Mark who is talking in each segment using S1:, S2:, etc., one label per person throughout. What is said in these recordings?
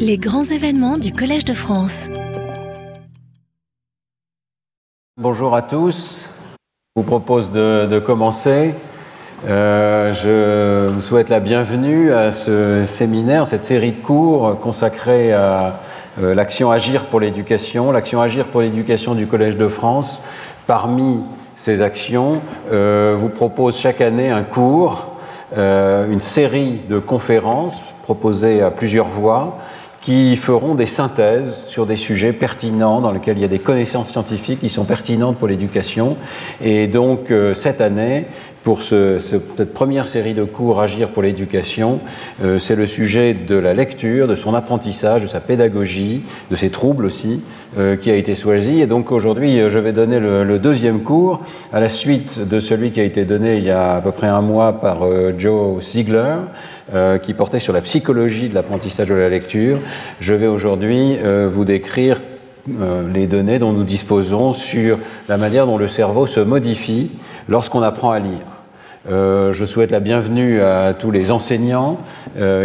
S1: Les grands événements du Collège de France.
S2: Bonjour à tous. Je vous propose de, commencer. Euh, je vous souhaite la bienvenue à ce séminaire, cette série de cours consacrés à euh, l'action Agir pour l'éducation. L'action Agir pour l'éducation du Collège de France, parmi ces actions, euh, vous propose chaque année un cours, une série de conférences proposées à plusieurs voix qui feront des synthèses sur des sujets pertinents dans lesquels il y a des connaissances scientifiques qui sont pertinentes pour l'éducation. Et donc euh, cette année, pour ce, cette première série de cours Agir pour l'éducation, euh, c'est le sujet de la lecture, de son apprentissage, de sa pédagogie, de ses troubles aussi, euh, qui a été choisi. Et donc aujourd'hui, je vais donner le, le, deuxième cours à la suite de celui qui a été donné il y a à peu près un mois par Joe Ziegler. Euh, qui portait sur la psychologie de l'apprentissage de la lecture. Je vais aujourd'hui euh, vous décrire euh, les données dont nous disposons sur la manière dont le cerveau se modifie lorsqu'on apprend à lire. je souhaite la bienvenue à tous les enseignants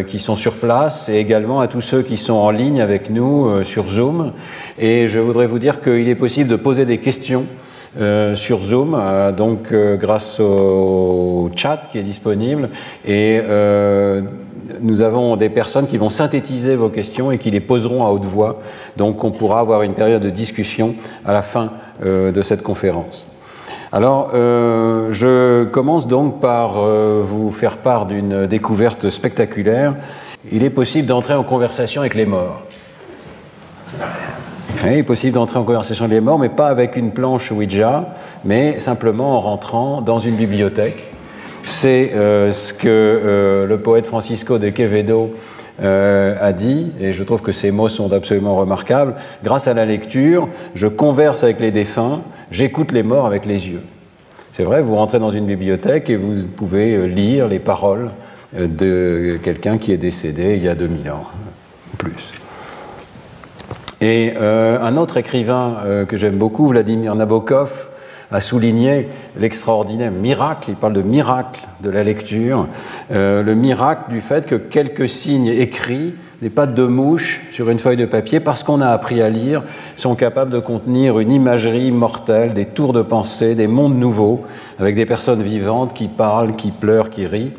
S2: qui sont sur place et également à tous ceux qui sont en ligne avec nous sur Zoom. Et je voudrais vous dire qu'il est possible de poser des questions euh, sur Zoom, euh, donc euh, grâce au chat qui est disponible. Et nous avons des personnes qui vont synthétiser vos questions et qui les poseront à haute voix. Donc on pourra avoir une période de discussion à la fin de cette conférence. Alors, je commence donc par vous faire part d'une découverte spectaculaire. Il est possible d'entrer en conversation avec les morts il est possible d'entrer en conversation avec les morts, mais pas avec une planche Ouija, mais simplement en rentrant dans une bibliothèque. C'est euh, ce que euh, le poète Francisco de Quevedo euh, a dit, et je trouve que ces mots sont absolument remarquables. Grâce à la lecture, je converse avec les défunts, j'écoute les morts avec les yeux. C'est vrai, vous rentrez dans une bibliothèque et vous pouvez lire les paroles de quelqu'un qui est décédé il y a 2000 ans, plus. Et euh, un autre écrivain euh, que j'aime beaucoup, Vladimir Nabokov, a souligné l'extraordinaire miracle, il parle de miracle de la lecture, euh, le miracle du fait que quelques signes écrits, des pattes de mouche sur une feuille de papier, parce qu'on a appris à lire, sont capables de contenir une imagerie mortelle, des tours de pensée, des mondes nouveaux, avec des personnes vivantes qui parlent, qui pleurent, qui rient.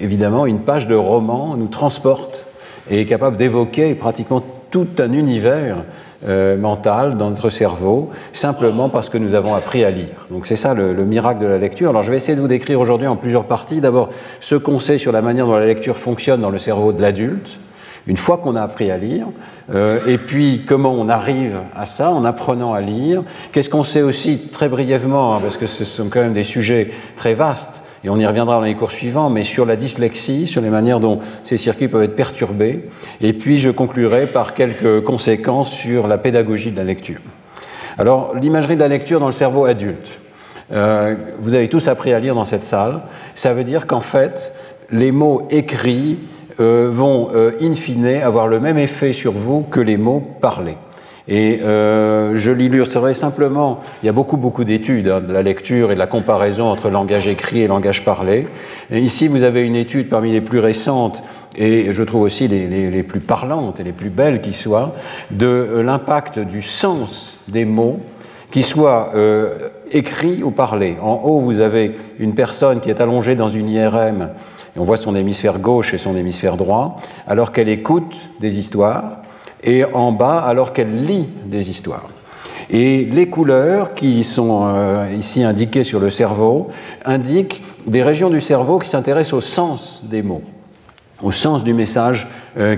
S2: Évidemment, une page de roman nous transporte et est capable d'évoquer pratiquement tout un univers euh, mental dans notre cerveau, simplement parce que nous avons appris à lire. Donc c'est ça le, miracle de la lecture. Alors je vais essayer de vous décrire aujourd'hui en plusieurs parties. D'abord, ce qu'on sait sur la manière dont la lecture fonctionne dans le cerveau de l'adulte, une fois qu'on a appris à lire, euh, et puis comment on arrive à ça en apprenant à lire. Qu'est-ce qu'on sait aussi très brièvement, hein, parce que ce sont quand même des sujets très vastes, et on y reviendra dans les cours suivants, mais sur la dyslexie, sur les manières dont ces circuits peuvent être perturbés. Et puis je conclurai par quelques conséquences sur la pédagogie de la lecture. Alors, l'imagerie de la lecture dans le cerveau adulte. Euh, vous avez tous appris à lire dans cette salle. Ça veut dire qu'en fait, les mots écrits euh, vont, euh, in fine, avoir le même effet sur vous que les mots parlés. Et euh, je l'illustrerai simplement, il y a beaucoup, beaucoup d'études hein, de la lecture et de la comparaison entre langage écrit et langage parlé. Et ici, vous avez une étude parmi les plus récentes et je trouve aussi les, les, plus parlantes et les plus belles qui soient, de euh, l'impact du sens des mots, qu'ils soient euh, écrits ou parlés. En haut, vous avez une personne qui est allongée dans une IRM, et on voit son hémisphère gauche et son hémisphère droit, alors qu'elle écoute des histoires et en bas alors qu'elle lit des histoires. Et les couleurs qui sont euh, ici indiquées sur le cerveau indiquent des régions du cerveau qui s'intéressent au sens des mots au sens du message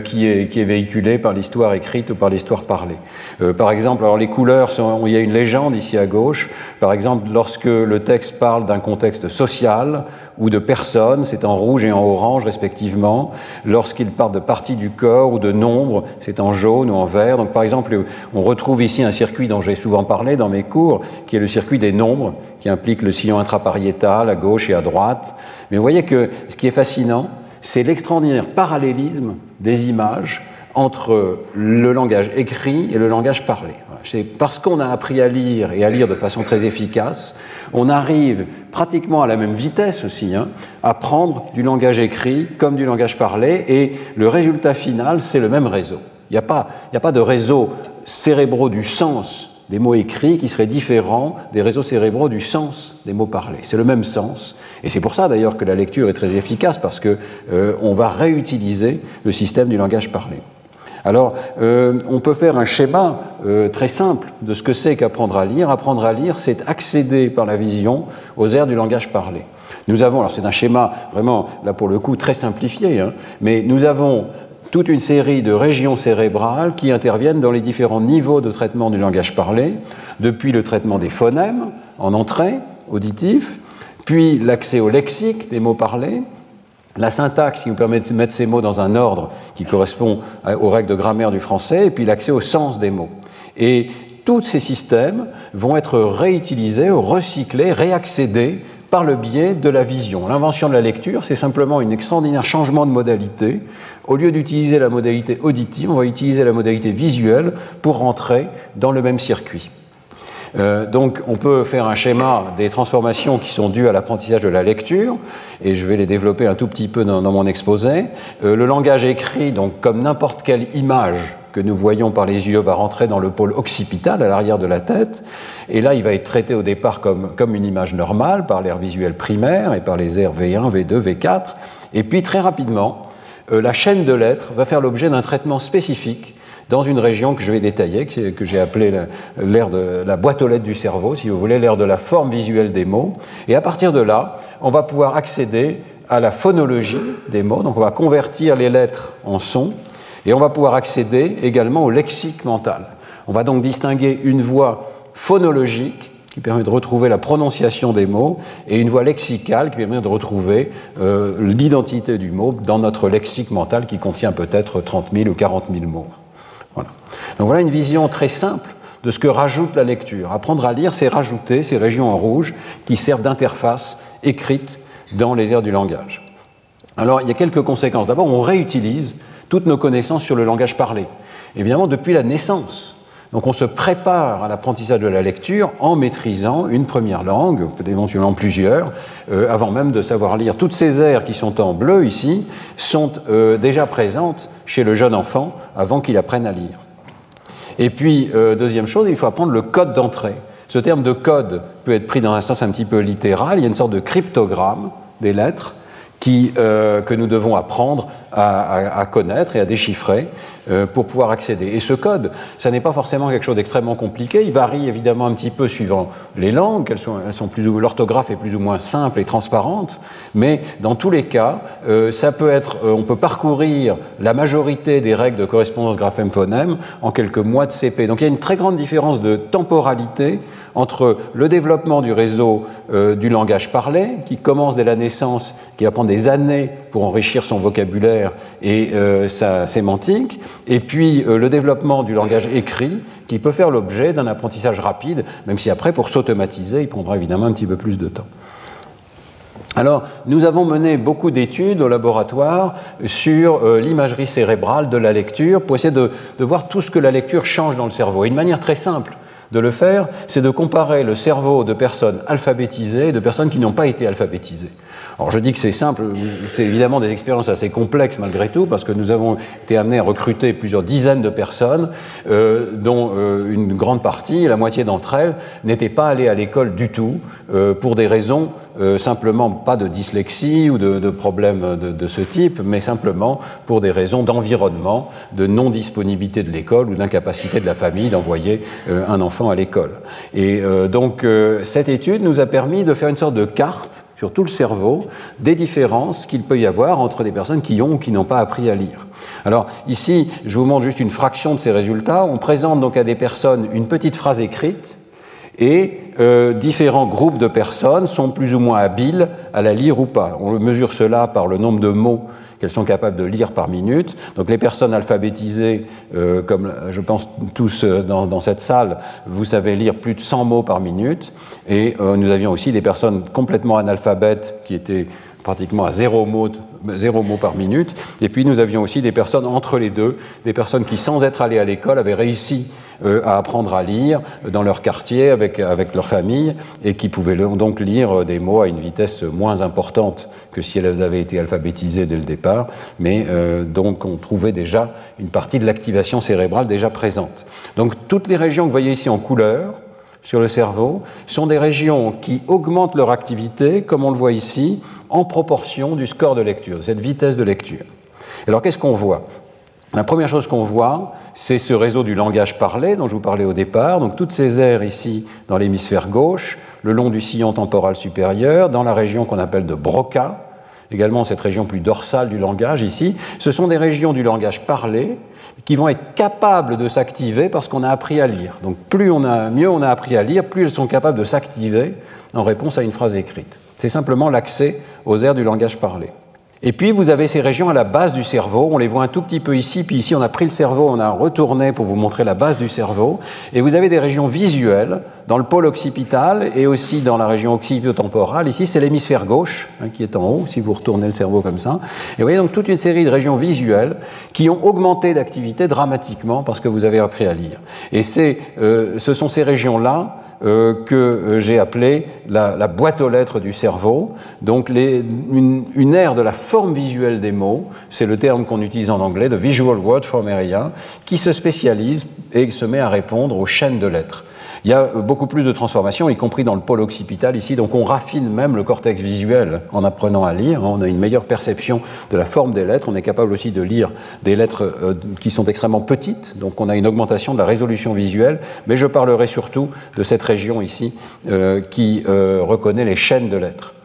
S2: qui, est, qui, est, véhiculé par l'histoire écrite ou par l'histoire parlée. Euh, par exemple, alors les couleurs, sont, il y a une légende ici à gauche. Par exemple, lorsque le texte parle d'un contexte social ou de personnes, c'est en rouge et en orange respectivement. Lorsqu'il parle de parties du corps ou de nombres, c'est en jaune ou en vert. Donc, par exemple, on retrouve ici un circuit dont j'ai souvent parlé dans mes cours, qui est le circuit des nombres, qui implique le sillon intrapariétal à gauche et à droite. Mais vous voyez que ce qui est fascinant, c'est l'extraordinaire parallélisme des images entre le langage écrit et le langage parlé. C'est parce qu'on a appris à lire et à lire de façon très efficace, on arrive pratiquement à la même vitesse aussi hein, à prendre du langage écrit comme du langage parlé, et le résultat final, c'est le même réseau. Il n'y a, a pas de réseau cérébraux du sens des mots écrits qui serait différent des réseaux cérébraux du sens des mots parlés. C'est le même sens. Et c'est pour ça d'ailleurs que la lecture est très efficace parce qu'on euh, va réutiliser le système du langage parlé. Alors, euh, on peut faire un schéma euh, très simple de ce que c'est qu'apprendre à lire. Apprendre à lire, c'est accéder par la vision aux aires du langage parlé. Nous avons, alors c'est un schéma vraiment, là pour le coup, très simplifié, hein, mais nous avons toute une série de régions cérébrales qui interviennent dans les différents niveaux de traitement du langage parlé, depuis le traitement des phonèmes en entrée auditif, puis l'accès au lexique des mots parlés, la syntaxe qui nous permet de mettre ces mots dans un ordre qui correspond aux règles de grammaire du français, et puis l'accès au sens des mots. Et tous ces systèmes vont être réutilisés, recyclés, réaccédés par le biais de la vision. L'invention de la lecture, c'est simplement un extraordinaire changement de modalité. Au lieu d'utiliser la modalité auditive, on va utiliser la modalité visuelle pour rentrer dans le même circuit. Euh, donc on peut faire un schéma des transformations qui sont dues à l'apprentissage de la lecture, et je vais les développer un tout petit peu dans, mon exposé. Euh, le langage écrit, donc comme n'importe quelle image que nous voyons par les yeux, va rentrer dans le pôle occipital, à l'arrière de la tête, et là il va être traité au départ comme, comme une image normale par l'air visuel primaire et par les airs V1, V2, V4, et puis très rapidement, euh, la chaîne de lettres va faire l'objet d'un traitement spécifique dans une région que je vais détailler, que j'ai appelée l'aire de la boîte aux lettres du cerveau, si vous voulez, l'aire de la forme visuelle des mots. Et à partir de là, on va pouvoir accéder à la phonologie des mots. Donc on va convertir les lettres en sons et on va pouvoir accéder également au lexique mental. On va donc distinguer une voix phonologique qui permet de retrouver la prononciation des mots, et une voix lexicale qui permet de retrouver euh, l'identité du mot dans notre lexique mental qui contient peut-être 30 000 ou 40 000 mots. Donc voilà une vision très simple de ce que rajoute la lecture. Apprendre à lire, c'est rajouter ces régions en rouge qui servent d'interface écrite dans les aires du langage. Alors il y a quelques conséquences. D'abord, on réutilise toutes nos connaissances sur le langage parlé. Évidemment, depuis la naissance. Donc on se prépare à l'apprentissage de la lecture en maîtrisant une première langue, peut-être éventuellement plusieurs, euh, avant même de savoir lire. Toutes ces aires qui sont en bleu ici sont euh, déjà présentes chez le jeune enfant avant qu'il apprenne à lire. Et puis, euh, deuxième chose, il faut apprendre le code d'entrée. Ce terme de code peut être pris dans un sens un petit peu littéral. Il y a une sorte de cryptogramme des lettres euh, que nous devons apprendre à, connaître et à déchiffrer pour pouvoir accéder. Et ce code, ça n'est pas forcément quelque chose d'extrêmement compliqué. Il varie évidemment un petit peu suivant les langues. Elles sont, elles sont plus ou l'orthographe est plus ou moins simple et transparente. Mais dans tous les cas, euh, ça peut être, on peut parcourir la majorité des règles de correspondance graphème-phonème en quelques mois de CP. Donc il y a une très grande différence de temporalité entre le développement du réseau du langage parlé, qui commence dès la naissance, qui va prendre des années pour enrichir son vocabulaire et euh, sa sémantique, et puis euh, le développement du langage écrit, qui peut faire l'objet d'un apprentissage rapide, même si après, pour s'automatiser, il prendra évidemment un petit peu plus de temps. Alors, nous avons mené beaucoup d'études au laboratoire sur euh, l'imagerie cérébrale de la lecture pour essayer de, de voir tout ce que la lecture change dans le cerveau. Et une manière très simple de le faire, c'est de comparer le cerveau de personnes alphabétisées et de personnes qui n'ont pas été alphabétisées. Alors je dis que c'est simple, c'est évidemment des expériences assez complexes malgré tout, parce que nous avons été amenés à recruter plusieurs dizaines de personnes, euh, dont euh, une grande partie, la moitié d'entre elles, n'étaient pas allées à l'école du tout, euh, pour des raisons simplement pas de dyslexie ou de, problèmes de, de, ce type, mais simplement pour des raisons d'environnement, de non-disponibilité de l'école ou d'incapacité de la famille d'envoyer un enfant à l'école. Et donc cette étude nous a permis de faire une sorte de carte sur tout le cerveau des différences qu'il peut y avoir entre des personnes qui ont ou qui n'ont pas appris à lire. Alors ici, je vous montre juste une fraction de ces résultats. On présente donc à des personnes une petite phrase écrite et euh, différents groupes de personnes sont plus ou moins habiles à la lire ou pas. On mesure cela par le nombre de mots qu'elles sont capables de lire par minute. Donc les personnes alphabétisées, euh, comme je pense tous euh, dans, cette salle, vous savez lire plus de 100 mots par minute. Et euh, nous avions aussi des personnes complètement analphabètes qui étaient pratiquement à zéro mot zéro mot par minute. Et puis nous avions aussi des personnes entre les deux, des personnes qui, sans être allées à l'école, avaient réussi euh, à apprendre à lire dans leur quartier avec, avec leur famille et qui pouvaient donc lire des mots à une vitesse moins importante que si elles avaient été alphabétisées dès le départ. Mais euh, donc on trouvait déjà une partie de l'activation cérébrale déjà présente. Donc toutes les régions que vous voyez ici en couleur, sur le cerveau sont des régions qui augmentent leur activité, comme on le voit ici, en proportion du score de lecture, cette vitesse de lecture. Alors qu'est-ce qu'on voit? La première chose qu'on voit, c'est ce réseau du langage parlé dont je vous parlais au départ, donc toutes ces aires ici dans l'hémisphère gauche, le long du sillon temporal supérieur, dans la région qu'on appelle de Broca, également cette région plus dorsale du langage ici, ce sont des régions du langage parlé qui vont être capables de s'activer parce qu'on a appris à lire. Donc plus on a, mieux on a appris à lire, plus elles sont capables de s'activer en réponse à une phrase écrite. C'est simplement l'accès aux aires du langage parlé. Et puis vous avez ces régions à la base du cerveau, on les voit un tout petit peu ici, puis ici on a pris le cerveau, on a retourné pour vous montrer la base du cerveau, et vous avez des régions visuelles dans le pôle occipital et aussi dans la région occipitotemporale. Ici c'est l'hémisphère gauche hein, qui est en haut, si vous retournez le cerveau comme ça. Et vous voyez donc toute une série de régions visuelles qui ont augmenté d'activité dramatiquement parce que vous avez appris à lire. Et euh, ce sont ces régions-là que euh, j'ai appelé la, boîte aux lettres du cerveau. Donc une, une, ère de la forme visuelle des mots, c'est le terme qu'on utilise en anglais, de Visual Word Form Area, qui se spécialise et se met à répondre aux chaînes de lettres. Il y a beaucoup plus de transformations, y compris dans le pôle occipital ici, donc on raffine même le cortex visuel en apprenant à lire, on a une meilleure perception de la forme des lettres, on est capable aussi de lire des lettres euh, qui sont extrêmement petites, donc on a une augmentation de la résolution visuelle, mais je parlerai surtout de cette région ici euh, qui euh, reconnaît les chaînes de lettres.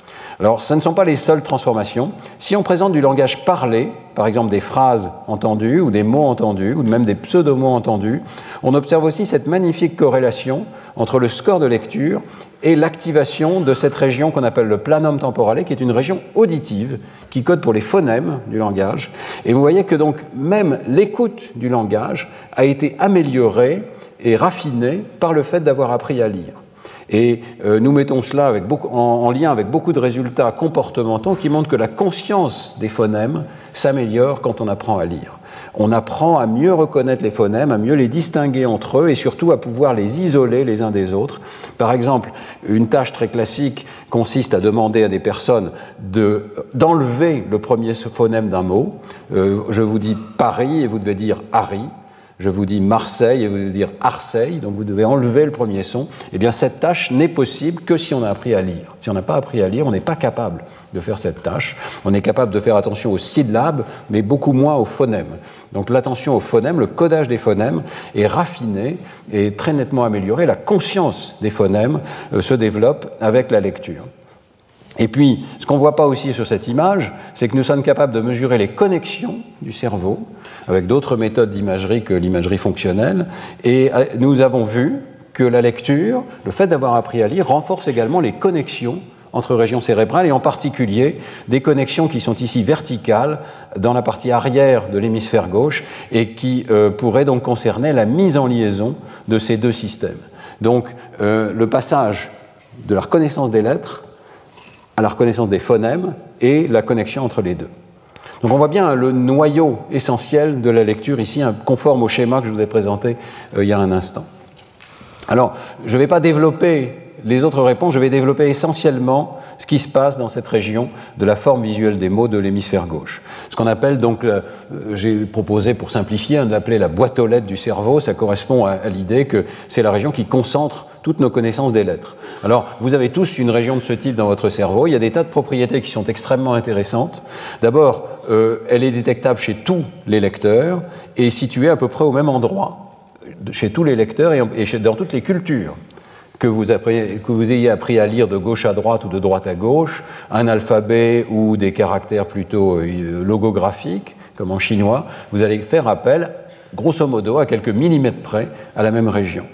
S2: Alors, ce ne sont pas les seules transformations. Si on présente du langage parlé, par exemple des phrases entendues ou des mots entendus ou même des pseudo-mots entendus, on observe aussi cette magnifique corrélation entre le score de lecture et l'activation de cette région qu'on appelle le planum temporale, qui est une région auditive qui code pour les phonèmes du langage. Et vous voyez que donc même l'écoute du langage a été améliorée et raffinée par le fait d'avoir appris à lire. Et euh, nous mettons cela en, lien avec beaucoup de résultats comportementaux qui montrent que la conscience des phonèmes s'améliore quand on apprend à lire. On apprend à mieux reconnaître les phonèmes, à mieux les distinguer entre eux et surtout à pouvoir les isoler les uns des autres. Par exemple, une tâche très classique consiste à demander à des personnes d'enlever le premier phonème d'un mot. Euh, je vous dis Paris et vous devez dire Harry je vous dis Marseille et vous devez dire Arseille, donc vous devez enlever le premier son, eh bien cette tâche n'est possible que si on a appris à lire. Si on n'a pas appris à lire, on n'est pas capable de faire cette tâche. On est capable de faire attention aux syllabes, mais beaucoup moins aux phonèmes. Donc l'attention aux phonèmes, le codage des phonèmes est raffiné et très nettement amélioré. La conscience des phonèmes euh, se développe avec la lecture. Et puis, ce qu'on ne voit pas aussi sur cette image, c'est que nous sommes capables de mesurer les connexions du cerveau avec d'autres méthodes d'imagerie que l'imagerie fonctionnelle. Et euh, nous avons vu que la lecture, le fait d'avoir appris à lire, renforce également les connexions entre régions cérébrales et en particulier des connexions qui sont ici verticales dans la partie arrière de l'hémisphère gauche et qui euh, pourraient donc concerner la mise en liaison de ces deux systèmes. Donc euh, le passage de la reconnaissance des lettres la reconnaissance des phonèmes et la connexion entre les deux. Donc on voit bien le noyau essentiel de la lecture ici, conforme au schéma que je vous ai présenté euh, il y a un instant. Alors, je ne vais pas développer les autres réponses, je vais développer essentiellement ce qui se passe dans cette région de la forme visuelle des mots de l'hémisphère gauche. Ce qu'on appelle donc, euh, j'ai proposé pour simplifier, hein, d'appeler la boîte aux lettres du cerveau, ça correspond à, l'idée que c'est la région qui concentre toutes nos connaissances des lettres. Alors, vous avez tous une région de ce type dans votre cerveau. Il y a des tas de propriétés qui sont extrêmement intéressantes. D'abord, euh, elle est détectable chez tous les lecteurs et située à peu près au même endroit chez tous les lecteurs et dans toutes les cultures que vous, ayez appris à lire de gauche à droite ou de droite à gauche, un alphabet ou des caractères plutôt euh, logographiques, comme en chinois, vous allez faire appel, grosso modo, à quelques millimètres près, à la même région.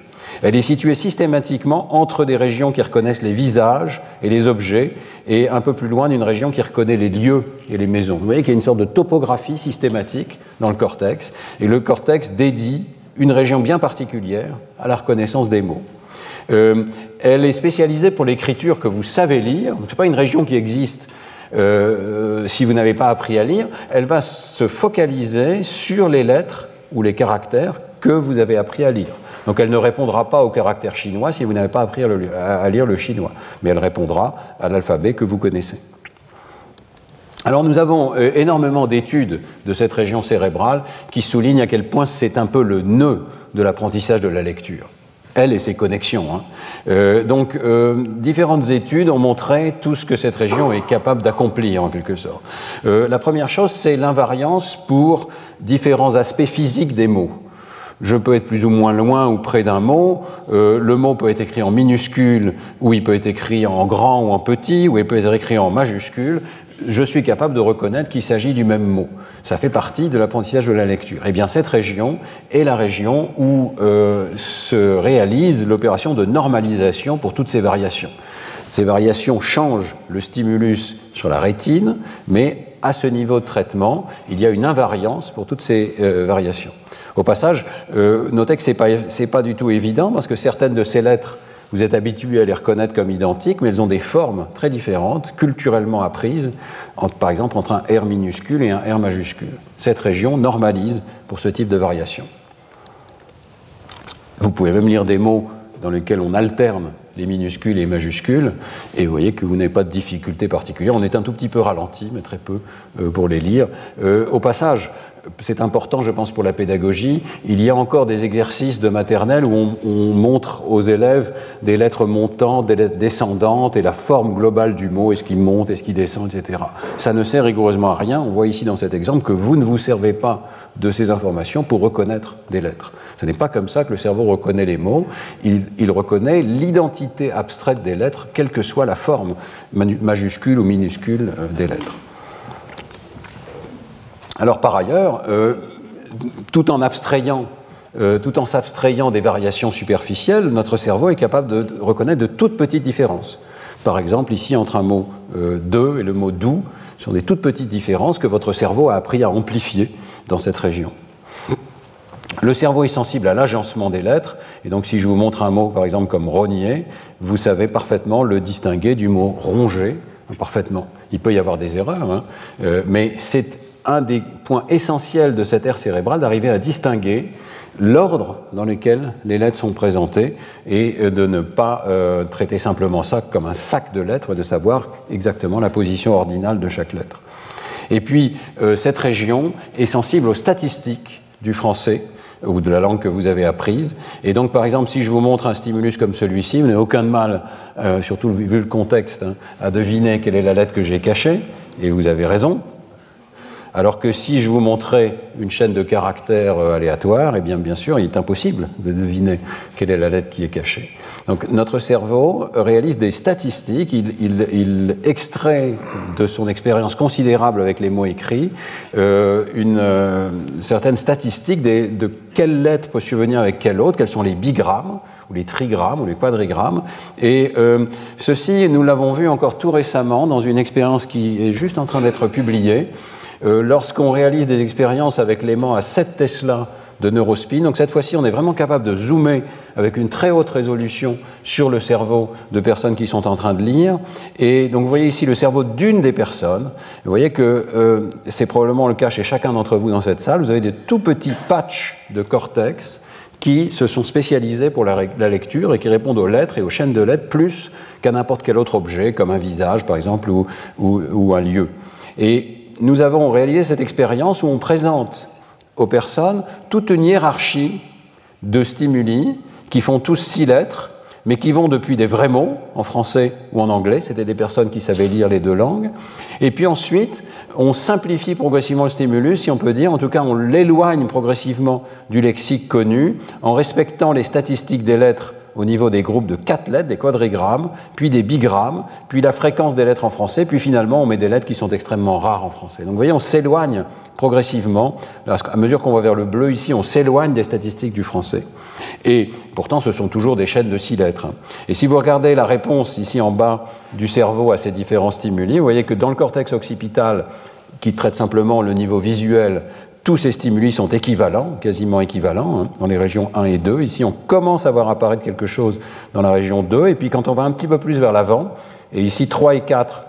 S2: Elle est située systématiquement entre des régions qui reconnaissent les visages et les objets, et un peu plus loin d'une région qui reconnaît les lieux et les maisons. Vous voyez qu'il y a une sorte de topographie systématique dans le cortex, et le cortex dédie une région bien particulière à la reconnaissance des mots. Euh, elle est spécialisée pour l'écriture que vous savez lire. Ce n'est pas une région qui existe si vous n'avez pas appris à lire, elle va se focaliser sur les lettres ou les caractères que vous avez appris à lire. Donc elle ne répondra pas au caractère chinois si vous n'avez pas appris à, lire le chinois, mais elle répondra à l'alphabet que vous connaissez. Alors nous avons euh, énormément d'études de cette région cérébrale qui soulignent à quel point c'est un peu le nœud de l'apprentissage de la lecture elle et ses connexions. Hein. Euh, donc, euh, différentes études ont montré tout ce que cette région est capable d'accomplir, en quelque sorte. la première chose, c'est l'invariance pour différents aspects physiques des mots je peux être plus ou moins loin ou près d'un mot. Euh, le mot peut être écrit en minuscule, ou il peut être écrit en grand ou en petit, ou il peut être écrit en majuscule. Je suis capable de reconnaître qu'il s'agit du même mot. Ça fait partie de l'apprentissage de la lecture. Eh bien, cette région est la région où euh, se réalise l'opération de normalisation pour toutes ces variations. Ces variations changent le stimulus sur la rétine, mais à ce niveau de traitement, il y a une invariance pour toutes ces euh, variations. Au passage, euh, notez que ce n'est pas, du tout évident parce que certaines de ces lettres, vous êtes habitué à les reconnaître comme identiques, mais elles ont des formes très différentes, culturellement apprises, par exemple entre un R minuscule et un R majuscule. Cette région normalise pour ce type de variation. Vous pouvez même lire des mots dans lesquels on alterne les minuscules et les majuscules, et vous voyez que vous n'avez pas de difficulté particulière. On est un tout petit peu ralenti, mais très peu euh, pour les lire. Euh, au passage, c'est important, je pense, pour la pédagogie. Il y a encore des exercices de maternelle où on, montre aux élèves des lettres montantes, des lettres descendantes et la forme globale du mot, est-ce qu'il monte, est-ce qu'il descend, etc. Ça ne sert rigoureusement à rien. On voit ici dans cet exemple que vous ne vous servez pas de ces informations pour reconnaître des lettres. Ce n'est pas comme ça que le cerveau reconnaît les mots. Il, reconnaît l'identité abstraite des lettres, quelle que soit la forme, majuscule ou minuscule euh, des lettres. Alors par ailleurs, euh, tout en abstrayant euh, tout en s'abstrayant des variations superficielles, notre cerveau est capable de reconnaître de toutes petites différences. Par exemple, ici, entre un mot euh, de et le mot doux, ce sont des toutes petites différences que votre cerveau a appris à amplifier dans cette région. Le cerveau est sensible à l'agencement des lettres, et donc si je vous montre un mot, par exemple, comme rogner, vous savez parfaitement le distinguer du mot ronger, parfaitement. Il peut y avoir des erreurs, hein, mais c'est un des points essentiels de cette aire cérébrale d'arriver à distinguer l'ordre dans lequel les lettres sont présentées et euh, de ne pas euh, traiter simplement ça comme un sac de lettres, de savoir exactement la position ordinale de chaque lettre. Et puis, euh, cette région est sensible aux statistiques du français ou de la langue que vous avez apprise. Et donc, par exemple, si je vous montre un stimulus comme celui-ci, vous n'avez aucun mal, surtout vu le contexte, hein, à deviner quelle est la lettre que j'ai cachée, et vous avez raison, alors que si je vous montrais une chaîne de caractères euh, aléatoires, eh bien, bien sûr, il est impossible de deviner quelle est la lettre qui est cachée. Donc, notre cerveau réalise des statistiques, il, extrait de son expérience considérable avec les mots écrits euh, une euh, certaine statistique de quelle lettre peut survenir avec quelle autre, quels sont les bigrammes ou les trigrammes ou les quadrigrammes. Et ceci, nous l'avons vu encore tout récemment dans une expérience qui est juste en train d'être publiée euh, lorsqu'on réalise des expériences avec l'aimant à 7 Tesla de neurospin. Donc cette fois-ci, on est vraiment capable de zoomer avec une très haute résolution sur le cerveau de personnes qui sont en train de lire. Et donc vous voyez ici le cerveau d'une des personnes. Vous voyez que euh, c'est probablement le cas chez chacun d'entre vous dans cette salle. Vous avez des tout petits patchs de cortex qui se sont spécialisés pour la, lecture et qui répondent aux lettres et aux chaînes de lettres plus qu'à n'importe quel autre objet, comme un visage par exemple ou, un lieu. Nous avons réalisé cette expérience où on présente aux personnes toute une hiérarchie de stimuli qui font tous six lettres, mais qui vont depuis des vrais mots, en français ou en anglais, c'était des personnes qui savaient lire les deux langues, et puis ensuite, on simplifie progressivement le stimulus, si on peut dire, en tout cas on l'éloigne progressivement du lexique connu, en respectant les statistiques des lettres au niveau des groupes de quatre lettres, des quadrigrammes, puis des bigrammes, puis la fréquence des lettres en français, puis finalement on met des lettres qui sont extrêmement rares en français. Donc vous voyez, on s'éloigne progressivement. À mesure qu'on va vers le bleu ici, on s'éloigne des statistiques du français. Et pourtant, ce sont toujours des chaînes de six lettres. Et si vous regardez la réponse ici en bas du cerveau à ces différents stimuli, vous voyez que dans le cortex occipital, qui traite simplement le niveau visuel, tous ces stimuli sont équivalents, quasiment équivalents, hein, dans les régions 1 et 2. Ici, on commence à voir apparaître quelque chose dans la région 2, et puis quand on va un petit peu plus vers l'avant, et ici 3 et 4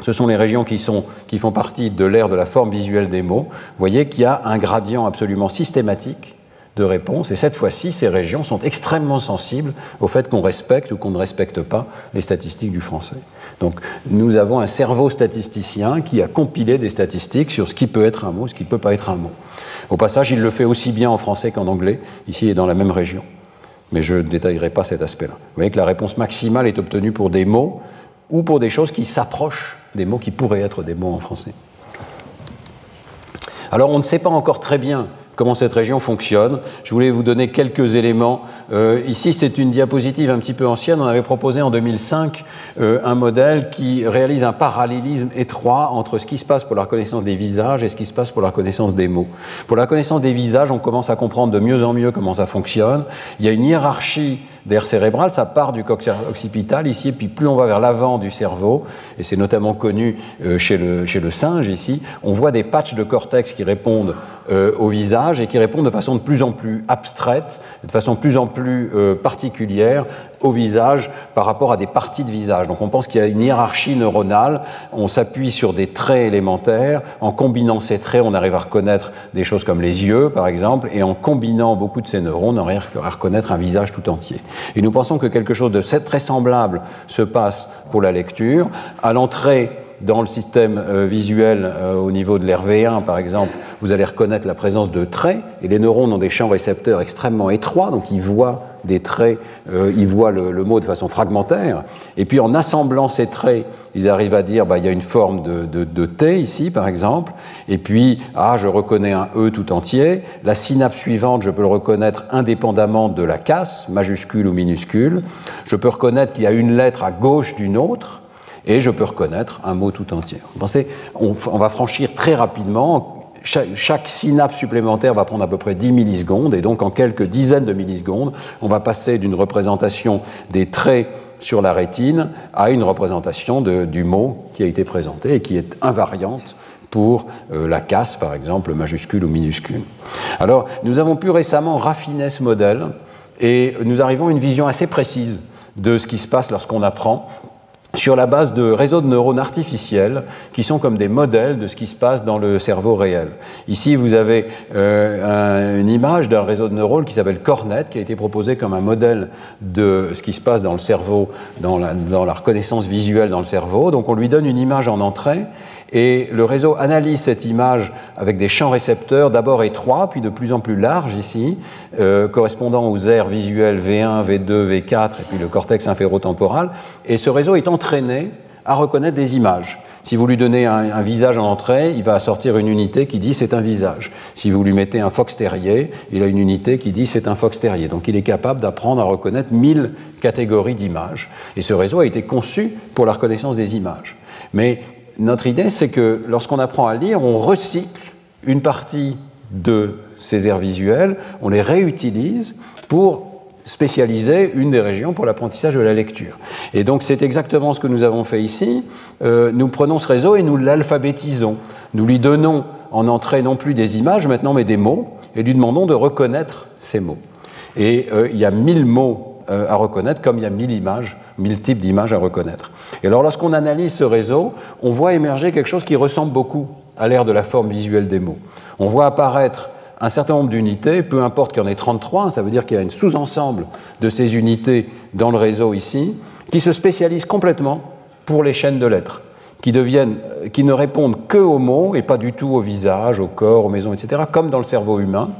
S2: ce sont les régions qui, sont, qui font partie de l'ère de la forme visuelle des mots. Vous voyez qu'il y a un gradient absolument systématique de réponse, et cette fois-ci, ces régions sont extrêmement sensibles au fait qu'on respecte ou qu'on ne respecte pas les statistiques du français. Donc nous avons un cerveau statisticien qui a compilé des statistiques sur ce qui peut être un mot, ce qui ne peut pas être un mot. Au passage, il le fait aussi bien en français qu'en anglais, ici et dans la même région. Mais je ne détaillerai pas cet aspect-là. Vous voyez que la réponse maximale est obtenue pour des mots ou pour des choses qui s'approchent des mots qui pourraient être des mots en français. Alors on ne sait pas encore très bien comment cette région fonctionne. Je voulais vous donner quelques éléments. Euh, ici, c'est une diapositive un petit peu ancienne. On avait proposé en 2005 euh, un modèle qui réalise un parallélisme étroit entre ce qui se passe pour la reconnaissance des visages et ce qui se passe pour la reconnaissance des mots. Pour la reconnaissance des visages, on commence à comprendre de mieux en mieux comment ça fonctionne. Il y a une hiérarchie d'air cérébral, ça part du cortex occipital ici, et puis plus on va vers l'avant du cerveau, et c'est notamment connu euh, chez, le, chez le singe ici, on voit des patchs de cortex qui répondent euh, au visage et qui répondent de façon de plus en plus abstraite, de façon de plus en plus euh, particulière au visage par rapport à des parties de visage. Donc on pense qu'il y a une hiérarchie neuronale, on s'appuie sur des traits élémentaires, en combinant ces traits on arrive à reconnaître des choses comme les yeux par exemple, et en combinant beaucoup de ces neurones on arrive à reconnaître un visage tout entier. Et nous pensons que quelque chose de très semblable se passe pour la lecture. À l'entrée dans le système euh, visuel euh, au niveau de l'RV1 par exemple, vous allez reconnaître la présence de traits et les neurones ont des champs récepteurs extrêmement étroits, donc ils voient des traits, euh, ils voient le, mot de façon fragmentaire. Et puis en assemblant ces traits, ils arrivent à dire bah, il y a une forme de, T ici par exemple, et puis ah je reconnais un E tout entier. La synapse suivante, je peux le reconnaître indépendamment de la casse, majuscule ou minuscule. Je peux reconnaître qu'il y a une lettre à gauche d'une autre et je peux reconnaître un mot tout entier. Vous pensez, on, va franchir très rapidement chaque, synapse supplémentaire va prendre à peu près 10 millisecondes, et donc en quelques dizaines de millisecondes, on va passer d'une représentation des traits sur la rétine à une représentation du mot qui a été présenté et qui est invariante pour euh, la casse, par exemple, majuscule ou minuscule. Alors, nous avons pu récemment raffiner ce modèle et nous arrivons à une vision assez précise de ce qui se passe lorsqu'on apprend sur la base de réseaux de neurones artificiels qui sont comme des modèles de ce qui se passe dans le cerveau réel. Ici, vous avez euh, une image d'un réseau de neurones qui s'appelle Cornet, qui a été proposé comme un modèle de ce qui se passe dans le cerveau, dans la, dans la reconnaissance visuelle dans le cerveau. Donc on lui donne une image en entrée et le réseau analyse cette image avec des champs récepteurs d'abord étroits, puis de plus en plus larges ici, euh, correspondant aux aires visuelles V1, V2, V4 et puis le cortex inférotemporal. Et ce réseau est entraîné à reconnaître des images. Si vous lui donnez un, visage en entrée, il va sortir une unité qui dit c'est un visage. Si vous lui mettez un fox terrier, il a une unité qui dit c'est un fox terrier. Donc il est capable d'apprendre à reconnaître 1000 catégories d'images. Et ce réseau a été conçu pour la reconnaissance des images. Mais notre idée, c'est que lorsqu'on apprend à lire, on recycle une partie de ces aires visuelles, on les réutilise pour spécialiser une des régions pour l'apprentissage de la lecture. Et donc c'est exactement ce que nous avons fait ici. Euh, nous prenons ce réseau et nous l'alphabétisons. Nous lui donnons en entrée non plus des images maintenant, mais des mots, et lui demandons de reconnaître ces mots. Et euh, il y a mille mots euh, à reconnaître, comme il y a mille images mille types d'images à reconnaître. Et alors lorsqu'on analyse ce réseau, on voit émerger quelque chose qui ressemble beaucoup à l'ère de la forme visuelle des mots. On voit apparaître un certain nombre d'unités, peu importe qu'il y en ait 33, ça veut dire qu'il y a un sous-ensemble de ces unités dans le réseau ici, qui se spécialisent complètement pour les chaînes de lettres qui, deviennent, qui ne répondent que aux mots et pas du tout au visage, au corps, aux maisons, etc., comme dans le cerveau humain.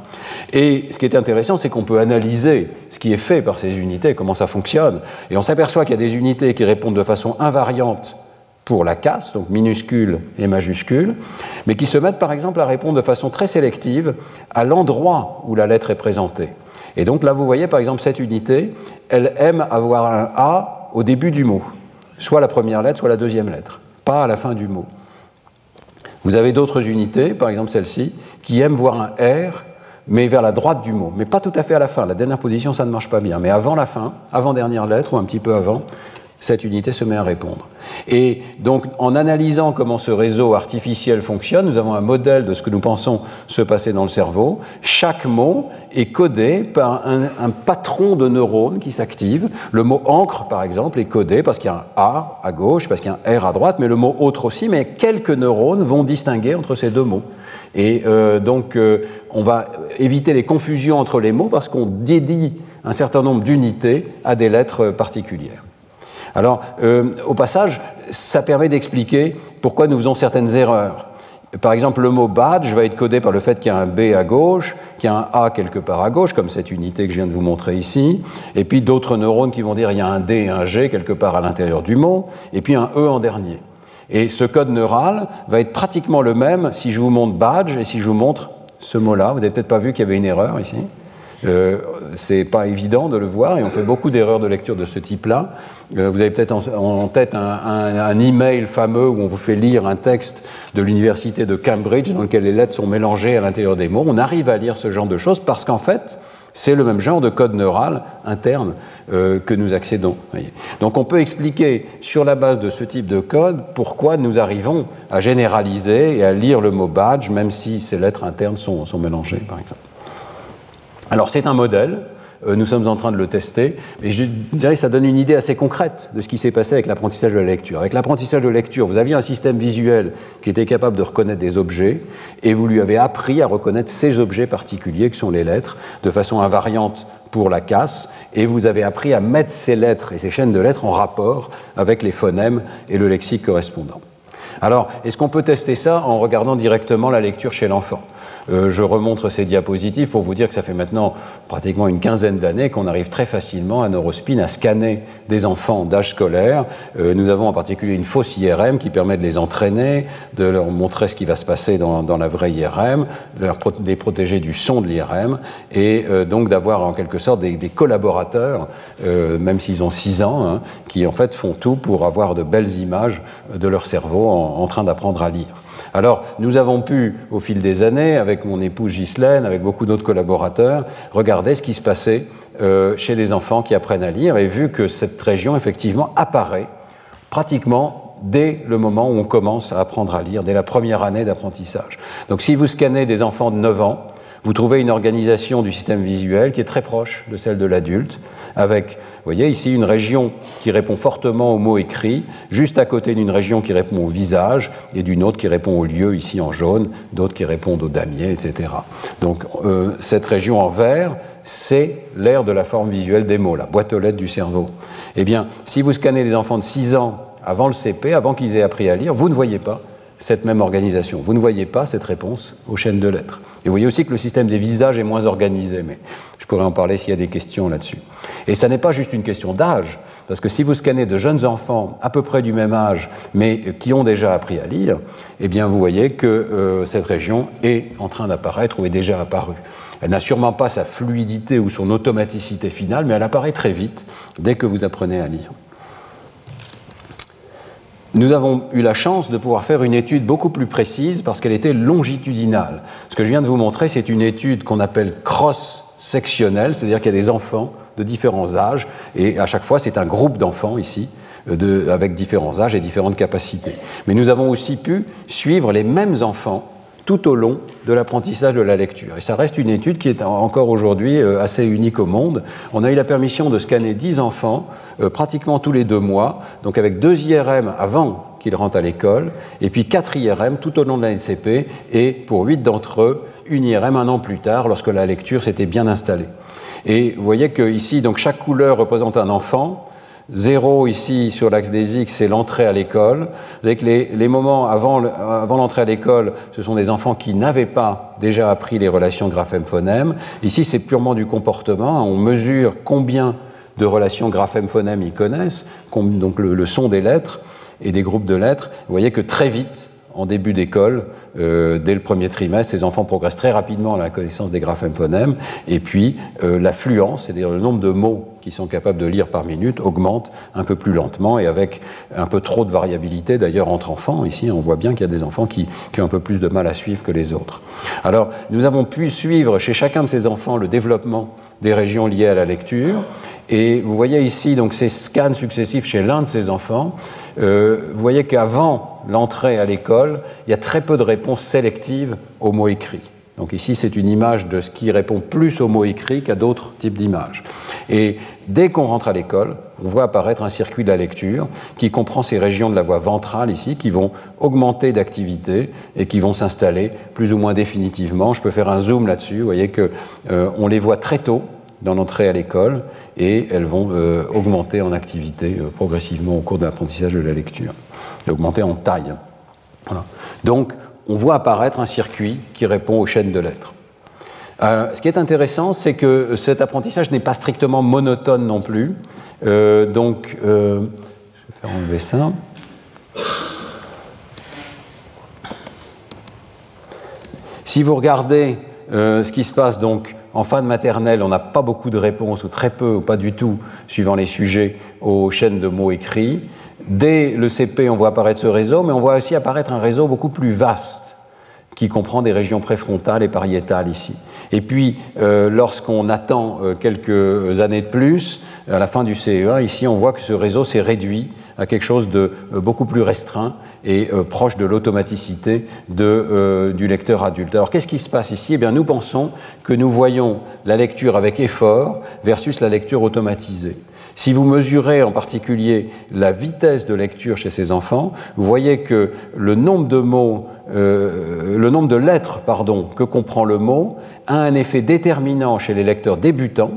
S2: Et ce qui est intéressant, c'est qu'on peut analyser ce qui est fait par ces unités, comment ça fonctionne. Et on s'aperçoit qu'il y a des unités qui répondent de façon invariante pour la casse, donc minuscule et majuscule, mais qui se mettent par exemple à répondre de façon très sélective à l'endroit où la lettre est présentée. Et donc là, vous voyez par exemple cette unité, elle aime avoir un A au début du mot, soit la première lettre, soit la deuxième lettre pas à la fin du mot. Vous avez d'autres unités, par exemple celle-ci, qui aiment voir un R, mais vers la droite du mot, mais pas tout à fait à la fin. La dernière position, ça ne marche pas bien. Mais avant la fin, avant dernière lettre, ou un petit peu avant, cette unité se met à répondre. Et donc, en analysant comment ce réseau artificiel fonctionne, nous avons un modèle de ce que nous pensons se passer dans le cerveau. Chaque mot est codé par un, patron de neurones qui s'active. Le mot encre, par exemple, est codé parce qu'il y a un A à gauche, parce qu'il y a un R à droite, mais le mot autre aussi, mais quelques neurones vont distinguer entre ces deux mots. Et euh, donc, euh, on va éviter les confusions entre les mots parce qu'on dédie un certain nombre d'unités à des lettres particulières. Alors, euh, au passage, ça permet d'expliquer pourquoi nous faisons certaines erreurs. Par exemple, le mot badge va être codé par le fait qu'il y a un B à gauche, qu'il y a un A quelque part à gauche, comme cette unité que je viens de vous montrer ici, et puis d'autres neurones qui vont dire il y a un D et un G quelque part à l'intérieur du mot, et puis un E en dernier. Et ce code neural va être pratiquement le même si je vous montre badge et si je vous montre ce mot-là. Vous n'avez peut-être pas vu qu'il y avait une erreur ici. Euh, c'est pas évident de le voir et on fait beaucoup d'erreurs de lecture de ce type-là. Euh, vous avez peut-être en, tête un, un, email fameux où on vous fait lire un texte de l'université de Cambridge dans lequel les lettres sont mélangées à l'intérieur des mots. On arrive à lire ce genre de choses parce qu'en fait, c'est le même genre de code neural interne euh, que nous accédons. Donc on peut expliquer sur la base de ce type de code pourquoi nous arrivons à généraliser et à lire le mot badge même si ces lettres internes sont mélangées, par exemple. Alors c'est un modèle, euh, nous sommes en train de le tester, et je dirais que ça donne une idée assez concrète de ce qui s'est passé avec l'apprentissage de la lecture. Avec l'apprentissage de la lecture, vous aviez un système visuel qui était capable de reconnaître des objets, et vous lui avez appris à reconnaître ces objets particuliers que sont les lettres, de façon invariante pour la casse, et vous avez appris à mettre ces lettres et ces chaînes de lettres en rapport avec les phonèmes et le lexique correspondant. Alors, est-ce qu'on peut tester ça en regardant directement la lecture chez l'enfant? Euh, je remontre ces diapositives pour vous dire que ça fait maintenant pratiquement une quinzaine d'années qu'on arrive très facilement à Neurospin à scanner des enfants d'âge scolaire. Euh, nous avons en particulier une fausse IRM qui permet de les entraîner, de leur montrer ce qui va se passer dans, la vraie IRM, de les protéger du son de l'IRM et euh, donc d'avoir en quelque sorte des, collaborateurs, même s'ils ont 6 ans, hein, qui en fait font tout pour avoir de belles images de leur cerveau en train d'apprendre à lire. Alors, nous avons pu, au fil des années, avec mon épouse Ghislaine, avec beaucoup d'autres collaborateurs, regarder ce qui se passait euh, chez les enfants qui apprennent à lire et vu que cette région, effectivement, apparaît pratiquement dès le moment où on commence à apprendre à lire, dès la première année d'apprentissage. Donc, si vous scannez des enfants de 9 ans, vous trouvez une organisation du système visuel qui est très proche de celle de l'adulte, avec, vous voyez ici, une région qui répond fortement aux mots écrits, juste à côté d'une région qui répond au visage, et d'une autre qui répond au lieu, ici en jaune, d'autres qui répondent au damier, etc. Donc euh, cette région en vert, c'est l'aire de la forme visuelle des mots, la boîte aux lettres du cerveau. Eh bien, si vous scannez les enfants de 6 ans avant le CP, avant qu'ils aient appris à lire, vous ne voyez pas cette même organisation. Vous ne voyez pas cette réponse aux chaînes de lettres. Et vous voyez aussi que le système des visages est moins organisé, mais je pourrais en parler s'il y a des questions là-dessus. Et ça n'est pas juste une question d'âge, parce que si vous scannez de jeunes enfants à peu près du même âge, mais qui ont déjà appris à lire, eh bien vous voyez que euh, cette région est en train d'apparaître ou est déjà apparue. Elle n'a sûrement pas sa fluidité ou son automaticité finale, mais elle apparaît très vite dès que vous apprenez à lire nous avons eu la chance de pouvoir faire une étude beaucoup plus précise parce qu'elle était longitudinale. Ce que je viens de vous montrer, c'est une étude qu'on appelle cross-sectionnelle, c'est-à-dire qu'il y a des enfants de différents âges, et à chaque fois, c'est un groupe d'enfants ici, de, avec différents âges et différentes capacités. Mais nous avons aussi pu suivre les mêmes enfants tout au long de l'apprentissage de la lecture. Et ça reste une étude qui est encore aujourd'hui euh, assez unique au monde. On a eu la permission de scanner 10 enfants euh, pratiquement tous les deux mois, donc avec deux IRM avant qu'ils rentrent à l'école, et puis quatre IRM tout au long de la NCP, et pour huit d'entre eux, une IRM un an plus tard, lorsque la lecture s'était bien installée. Et vous voyez que ici, donc chaque couleur représente un enfant, Zéro ici sur l'axe des X, c'est l'entrée à l'école. Avec les, les moments avant, avant l'entrée à l'école, ce sont des enfants qui n'avaient pas déjà appris les relations graphème-phonème. Ici, c'est purement du comportement. On mesure combien de relations graphème-phonème ils connaissent, donc le, le son des lettres et des groupes de lettres. Vous voyez que très vite, en début d'école, euh, dès le premier trimestre, ces enfants progressent très rapidement à la connaissance des graphèmes phonèmes, et puis euh, l'affluence, c'est-à-dire le nombre de mots qu'ils sont capables de lire par minute, augmente un peu plus lentement et avec un peu trop de variabilité d'ailleurs entre enfants. Ici, on voit bien qu'il y a des enfants qui, qui, ont un peu plus de mal à suivre que les autres. Alors, nous avons pu suivre chez chacun de ces enfants le développement des régions liées à la lecture, Et vous voyez ici donc ces scans successifs chez l'un de ces enfants. Euh, vous voyez qu'avant l'entrée à l'école, il y a très peu de réponses sélectives aux mots écrits. Donc ici, c'est une image de ce qui répond plus aux mots écrits qu'à d'autres types d'images. Et dès qu'on rentre à l'école, on voit apparaître un circuit de la lecture qui comprend ces régions de la voie ventrale ici qui vont augmenter d'activité et qui vont s'installer plus ou moins définitivement. Je peux faire un zoom là-dessus. Vous voyez qu'on euh, les voit très tôt dans l'entrée à l'école et elles vont euh, augmenter en activité euh, progressivement au cours de l'apprentissage de la lecture, et augmenter en taille. Donc, on voit apparaître un circuit qui répond aux chaînes de lettres. Euh, ce qui est intéressant, c'est que cet apprentissage n'est pas strictement monotone non plus. donc, je vais faire enlever ça. Si vous regardez ce qui se passe donc en fin de maternelle, on n'a pas beaucoup de réponses, ou très peu, ou pas du tout, suivant les sujets, aux chaînes de mots écrits. Dès le CP, on voit apparaître ce réseau, mais on voit aussi apparaître un réseau beaucoup plus vaste, qui comprend des régions préfrontales et pariétales ici. Et puis, euh, lorsqu'on attend euh, quelques années de plus, à la fin du CE1, ici, on voit que ce réseau s'est réduit à quelque chose de euh, beaucoup plus restreint et euh, proche de l'automaticité euh, du lecteur adulte. Alors qu'est-ce qui se passe ici? Eh bien, nous pensons que nous voyons la lecture avec effort versus la lecture automatisée. Si vous mesurez en particulier la vitesse de lecture chez ces enfants, vous voyez que le nombre de mots, le nombre de lettres, pardon, que comprend le mot, a un effet déterminant chez les lecteurs débutants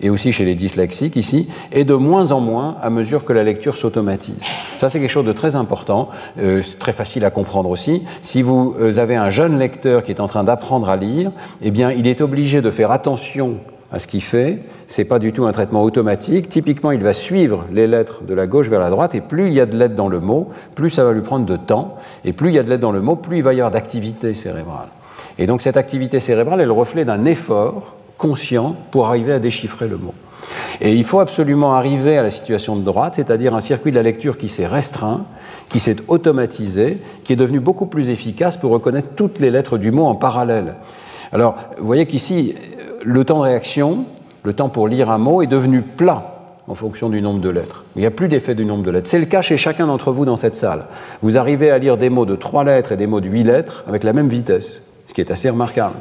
S2: et aussi chez les dyslexiques ici, et de moins en moins à mesure que la lecture s'automatise. Ça, c'est quelque chose de très important, euh, très facile à comprendre aussi. Si vous euh, avez un jeune lecteur qui est en train d'apprendre à lire, eh bien, il est obligé de faire attention à ce qu'il fait. C'est pas du tout un traitement automatique. Typiquement, il va suivre les lettres de la gauche vers la droite, et plus il y a de lettres dans le mot, plus ça va lui prendre de temps, et plus il y a de lettres dans le mot, plus il va y avoir d'activité cérébrale. Et donc, cette activité cérébrale est le reflet d'un effort conscient pour arriver à déchiffrer le mot. Et il faut absolument arriver à la situation de droite, c'est-à-dire un circuit de la lecture qui s'est restreint, qui s'est automatisé, qui est devenu beaucoup plus efficace pour reconnaître toutes les lettres du mot en parallèle. Alors, vous voyez qu'ici, le temps de réaction, le temps pour lire un mot est devenu plat en fonction du nombre de lettres. Il n'y a plus d'effet du nombre de lettres. C'est le cas chez chacun d'entre vous dans cette salle. Vous arrivez à lire des mots de trois lettres et des mots de huit lettres avec la même vitesse, ce qui est assez remarquable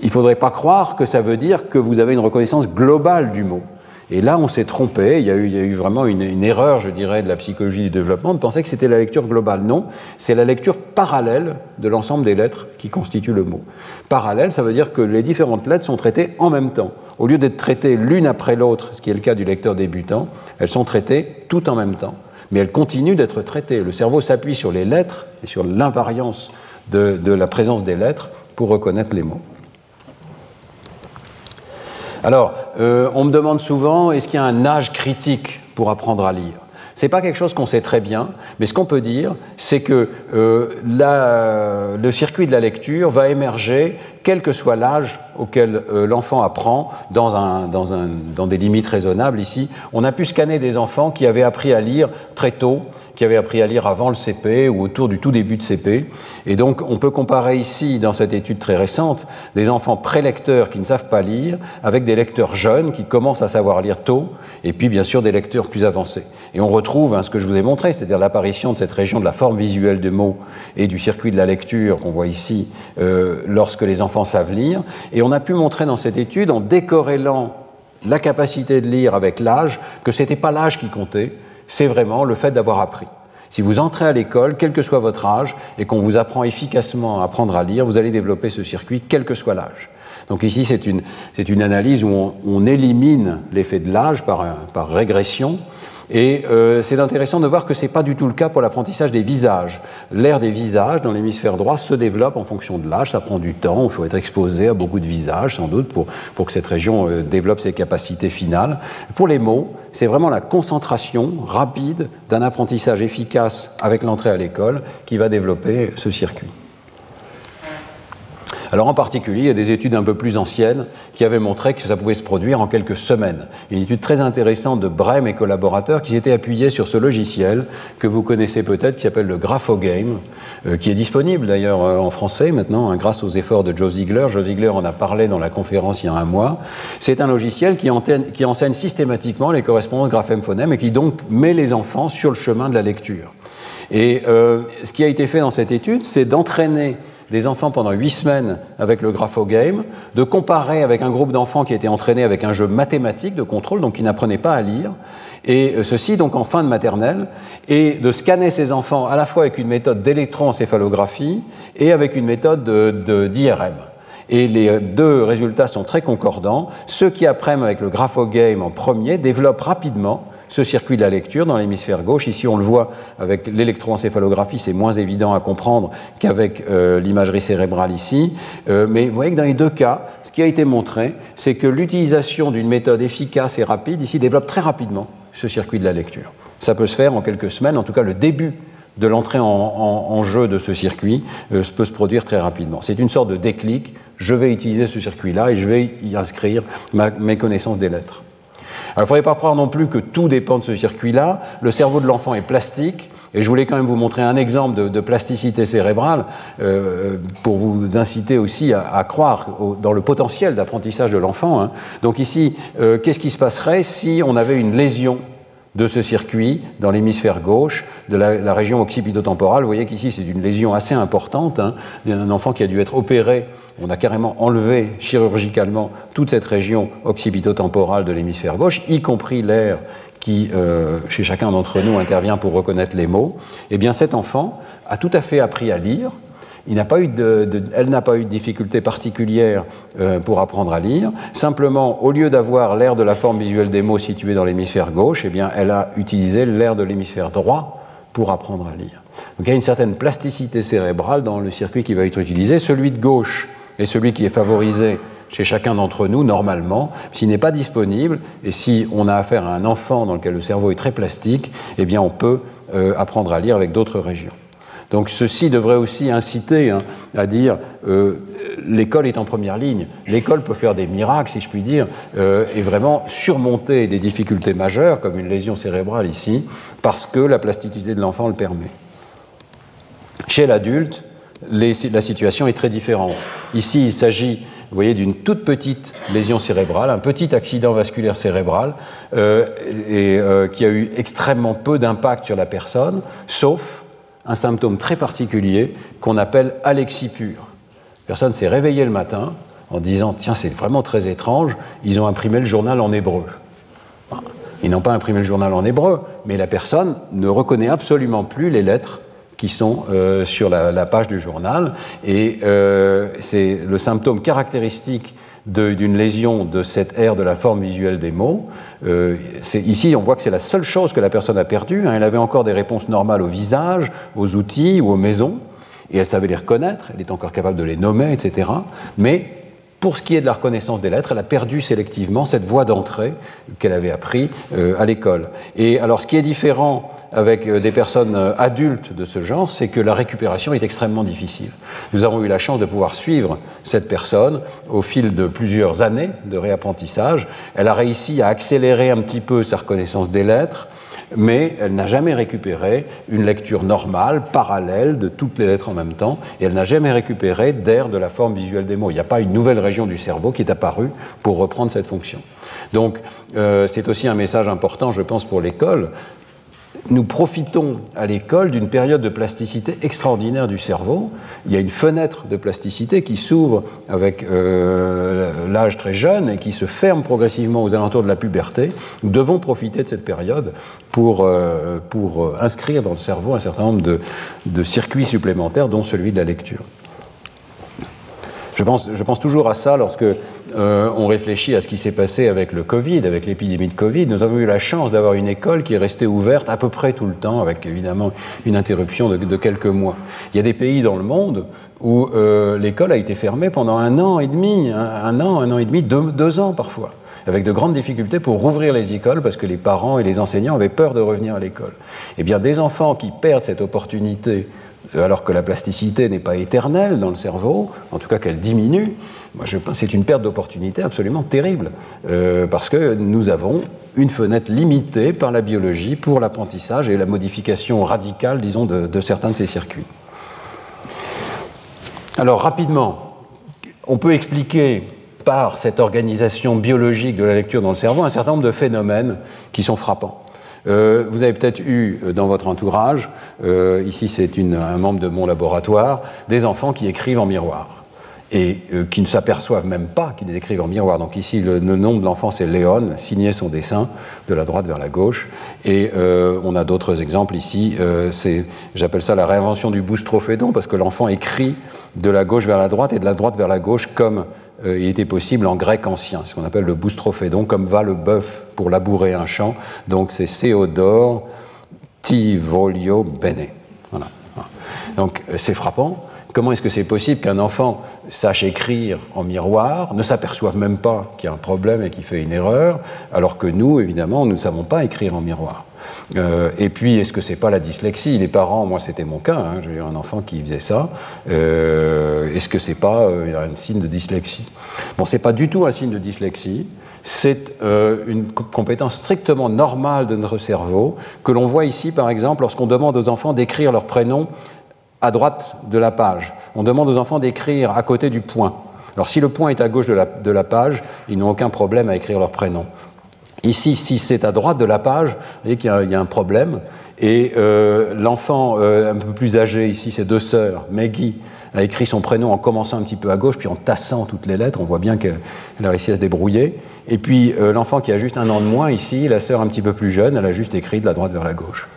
S2: il ne faudrait pas croire que ça veut dire que vous avez une reconnaissance globale du mot. Et là, on s'est trompé. Il y, a eu, vraiment une, erreur, je dirais, de la psychologie du développement de penser que c'était la lecture globale. Non, c'est la lecture parallèle de l'ensemble des lettres qui constituent le mot. Parallèle, ça veut dire que les différentes lettres sont traitées en même temps. Au lieu d'être traitées l'une après l'autre, ce qui est le cas du lecteur débutant, elles sont traitées tout en même temps. Mais elles continuent d'être traitées. Le cerveau s'appuie sur les lettres et sur l'invariance de la présence des lettres pour reconnaître les mots. Alors, euh, on me demande souvent, est-ce qu'il y a un âge critique pour apprendre à lire? Ce n'est pas quelque chose qu'on sait très bien, mais ce qu'on peut dire, c'est que euh, le circuit de la lecture va émerger quel que soit l'âge auquel euh, l'enfant apprend, dans, des limites raisonnables ici. On a pu scanner des enfants qui avaient appris à lire très tôt, qui avaient appris à lire avant le CP ou autour du tout début de CP. Et donc, on peut comparer ici, dans cette étude très récente, des enfants prélecteurs qui ne savent pas lire avec des lecteurs jeunes qui commencent à savoir lire tôt, et puis bien sûr des lecteurs plus avancés. Et on retrouve hein, ce que je vous ai montré, c'est-à-dire l'apparition de cette région de la forme visuelle de mots et du circuit de la lecture qu'on voit ici euh, lorsque les enfants lire. Et on a pu montrer dans cette étude, en décorrélant la capacité de lire avec l'âge, que ce n'était pas l'âge qui comptait, c'est vraiment le fait d'avoir appris. Si vous entrez à l'école, quel que soit votre âge, et qu'on vous apprend efficacement à apprendre à lire, vous allez développer ce circuit, quel que soit l'âge. Donc ici, c'est une, une, analyse où on, élimine l'effet de l'âge par, par régression, et euh, c'est intéressant de voir que ce n'est pas du tout le cas pour l'apprentissage des visages. L'air des visages dans l'hémisphère droit se développe en fonction de l'âge, ça prend du temps, il faut être exposé à beaucoup de visages sans doute pour, pour que cette région euh, développe ses capacités finales. Pour les mots, c'est vraiment la concentration rapide d'un apprentissage efficace avec l'entrée à l'école qui va développer ce circuit. Alors en particulier, il y a des études un peu plus anciennes qui avaient montré que ça pouvait se produire en quelques semaines. Une étude très intéressante de Brem et collaborateurs qui s'était appuyée sur ce logiciel que vous connaissez peut-être, qui s'appelle le Graphogame, euh, qui est disponible d'ailleurs euh, en français maintenant, hein, grâce aux efforts de Joe Ziegler. Joe Ziegler en a parlé dans la conférence il y a un mois. C'est un logiciel qui, enseigne systématiquement les correspondances graphème-phonème et qui donc met les enfants sur le chemin de la lecture. Et euh, ce qui a été fait dans cette étude, c'est d'entraîner des enfants pendant huit semaines avec le graphogame, de comparer avec un groupe d'enfants qui était entraîné avec un jeu mathématique de contrôle, donc qui n'apprenaient pas à lire, et euh, ceci donc en fin de maternelle, et de scanner ces enfants à la fois avec une méthode d'électroencéphalographie et avec une méthode d'IRM. Et les deux résultats sont très concordants. Ceux qui apprennent avec le graphogame en premier développent rapidement ce circuit de la lecture dans l'hémisphère gauche. Ici, on le voit avec l'électroencéphalographie, c'est moins évident à comprendre qu'avec euh, l'imagerie cérébrale ici. Euh, mais vous voyez que dans les deux cas, ce qui a été montré, c'est que l'utilisation d'une méthode efficace et rapide ici développe très rapidement ce circuit de la lecture. Ça peut se faire en quelques semaines, en tout cas le début de l'entrée en, jeu de ce circuit euh, peut se produire très rapidement. C'est une sorte de déclic, je vais utiliser ce circuit-là et je vais y inscrire mes connaissances des lettres. Il ne faudrait pas croire non plus que tout dépend de ce circuit-là. Le cerveau de l'enfant est plastique. Et je voulais quand même vous montrer un exemple de, plasticité cérébrale euh, pour vous inciter aussi à, croire dans le potentiel d'apprentissage de l'enfant. Hein. Donc ici, euh, qu'est-ce qui se passerait si on avait une lésion de ce circuit dans l'hémisphère gauche de la, région occipitotemporale? Vous voyez qu'ici, c'est une lésion assez importante. Hein, un enfant qui a dû être opéré. On a carrément enlevé chirurgicalement toute cette région occipitotemporale de l'hémisphère gauche, y compris l'air qui, euh, chez chacun d'entre nous, intervient pour reconnaître les mots. Eh bien, cet enfant a tout à fait appris à lire, eu elle n'a pas eu de difficulté particulière euh, pour apprendre à lire. Simplement, au lieu d'avoir l'air de la forme visuelle des mots située dans l'hémisphère gauche, eh bien, elle a utilisé l'air de l'hémisphère droit pour apprendre à lire. Donc il y a une certaine plasticité cérébrale dans le circuit qui va être utilisé. Celui de gauche est celui qui est favorisé chez chacun d'entre nous, normalement, s'il n'est pas disponible, et si on a affaire à un enfant dans lequel le cerveau est très plastique, eh bien on peut euh, apprendre à lire avec d'autres régions. Donc ceci devrait aussi inciter hein, à dire euh, l'école est en première ligne. L'école peut faire des miracles, si je puis dire, euh, et vraiment surmonter des difficultés majeures, comme une lésion cérébrale ici, parce que la plasticité de l'enfant le permet. Chez l'adulte, la situation est très différente. Ici, il s'agit vous voyez, d'une toute petite lésion cérébrale, un petit accident vasculaire cérebral, euh, et, qui a eu extrêmement peu d'impact sur la personne, sauf un symptôme très particulier qu'on appelle alexie pure. Personne s'est réveillé le matin en disant Tiens, c'est vraiment très étrange, ils ont imprimé le journal en hébreu. Ils n'ont pas imprimé le journal en hébreu, mais la personne ne reconnaît absolument plus les lettres qui sont euh, sur la, page du journal. Et euh, c'est le symptôme caractéristique d'une lésion de cette aire de la forme visuelle des mots. Euh, ici, on voit que c'est la seule chose que la personne a perdue. Hein. Elle avait encore des réponses normales au visage, aux outils ou aux maisons, et elle savait les reconnaître, elle est encore capable de les nommer, etc. Mais pour ce qui est de la reconnaissance des lettres, elle a perdu sélectivement cette voie d'entrée qu'elle avait appris euh, à l'école. Et alors, ce qui est différent avec euh, des personnes euh, adultes de ce genre, c'est que la récupération est extrêmement difficile. Nous avons eu la chance de pouvoir suivre cette personne au fil de plusieurs années de réapprentissage. Elle a réussi à accélérer un petit peu sa reconnaissance des lettres mais elle n'a jamais récupéré une lecture normale, parallèle de toutes les lettres en même temps, et elle n'a jamais récupéré d'air de la forme visuelle des mots. Il n'y a pas une nouvelle région du cerveau qui est apparue pour reprendre cette fonction. Donc euh, c'est aussi un message important, je pense, pour l'école nous profitons à l'école d'une période de plasticité extraordinaire du cerveau. Il y a une fenêtre de plasticité qui s'ouvre avec euh, l'âge très jeune et qui se ferme progressivement aux alentours de la puberté. Nous devons profiter de cette période pour, euh, pour inscrire dans le cerveau un certain nombre de circuits supplémentaires, dont celui de la lecture. Je pense, toujours à ça lorsque euh, on réfléchit à ce qui s'est passé avec le Covid, avec l'épidémie de Covid. Nous avons eu la chance d'avoir une école qui est restée ouverte à peu près tout le temps, avec évidemment une interruption de, quelques mois. Il y a des pays dans le monde où euh, l'école a été fermée pendant un an et demi, un, an, un an et demi, deux ans parfois avec de grandes difficultés pour rouvrir les écoles parce que les parents et les enseignants avaient peur de revenir à l'école. Eh bien, des enfants qui perdent cette opportunité alors que la plasticité n'est pas éternelle dans le cerveau, en tout cas qu'elle diminue, moi je pense c'est une perte d'opportunité absolument terrible, euh, parce que nous avons une fenêtre limitée par la biologie pour l'apprentissage et la modification radicale, disons, de certains de ces circuits. Alors rapidement, on peut expliquer par cette organisation biologique de la lecture dans le cerveau un certain nombre de phénomènes qui sont frappants. Euh, vous avez peut-être eu euh, dans votre entourage, euh, ici c'est un membre de mon laboratoire, des enfants qui écrivent en miroir et qui ne s'aperçoivent même pas qu'ils écrivent en miroir. Donc ici, le, nom de l'enfant, c'est Léon, signé son dessin de la droite vers la gauche. Et on a d'autres exemples ici. J'appelle ça la réinvention du boustrophédon, parce que l'enfant écrit de la gauche vers la droite et de la droite vers la gauche comme il était possible en grec ancien, ce qu'on appelle le boustrophédon, comme va le bœuf pour labourer un champ. Donc c'est Théodore Tivolio Bene. Voilà. Donc euh, c'est frappant. Comment est-ce que c'est possible qu'un enfant sache écrire en miroir, ne s'aperçoive même pas qu'il y a un problème et qu'il fait une erreur, alors que nous, évidemment, nous ne savons pas écrire en miroir? Euh, et puis, est-ce que c'est pas la dyslexie? Les parents, moi c'était mon cas, hein, j'ai eu un enfant qui faisait ça. Euh, est-ce que c'est pas euh, un signe de dyslexie? Bon, c'est pas du tout un signe de dyslexie. C'est une compétence strictement normale de notre cerveau que l'on voit ici, par exemple, lorsqu'on demande aux enfants d'écrire leur prénom à droite de la page. On demande aux enfants d'écrire à côté du point. Alors si le point est à gauche de la, de la page, ils n'ont aucun problème à écrire leur prénom. Ici, si c'est à droite de la page, vous voyez qu'il y, a un problème. Et euh, l'enfant euh, un peu plus âgé, ici, ses deux sœurs, Maggie, a écrit son prénom en commençant un petit peu à gauche, puis en tassant toutes les lettres. On voit bien qu'elle a réussi à se débrouiller. Et puis euh, l'enfant qui a juste un an de moins, ici, la sœur un petit peu plus jeune, elle a juste écrit de la droite vers la gauche.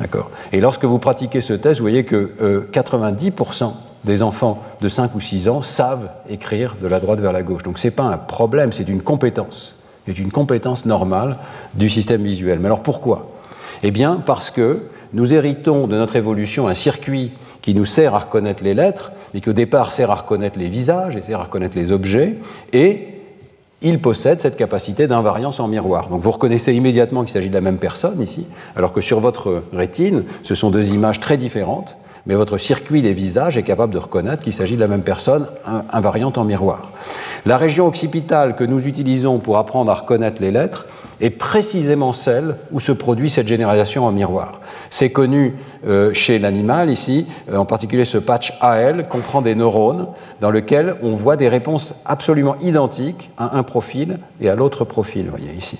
S2: D'accord Et lorsque vous pratiquez ce test, vous voyez que 90% des enfants de 5 ou 6 ans savent écrire de la droite vers la gauche. Donc ce n'est pas un problème, c'est une compétence est une compétence normale du système visuel. Mais alors pourquoi? Eh bien parce que nous héritons de notre évolution un circuit qui nous sert à reconnaître les lettres, mais qui au départ sert à reconnaître les visages et sert à reconnaître les objets, et il possède cette capacité d'invariance en miroir. Donc vous reconnaissez immédiatement qu'il s'agit de la même personne ici, alors que sur votre rétine, ce sont deux images très différentes, mais votre circuit des visages est capable de reconnaître qu'il s'agit de la même personne invariante en miroir. La région occipitale que nous utilisons pour apprendre à reconnaître les lettres est précisément celle où se produit cette généralisation en miroir. C'est connu euh, chez l'animal ici, euh, en particulier ce patch AL comprend des neurones dans lequel on voit des réponses absolument identiques à un profil et à l'autre profil, vous voyez ici,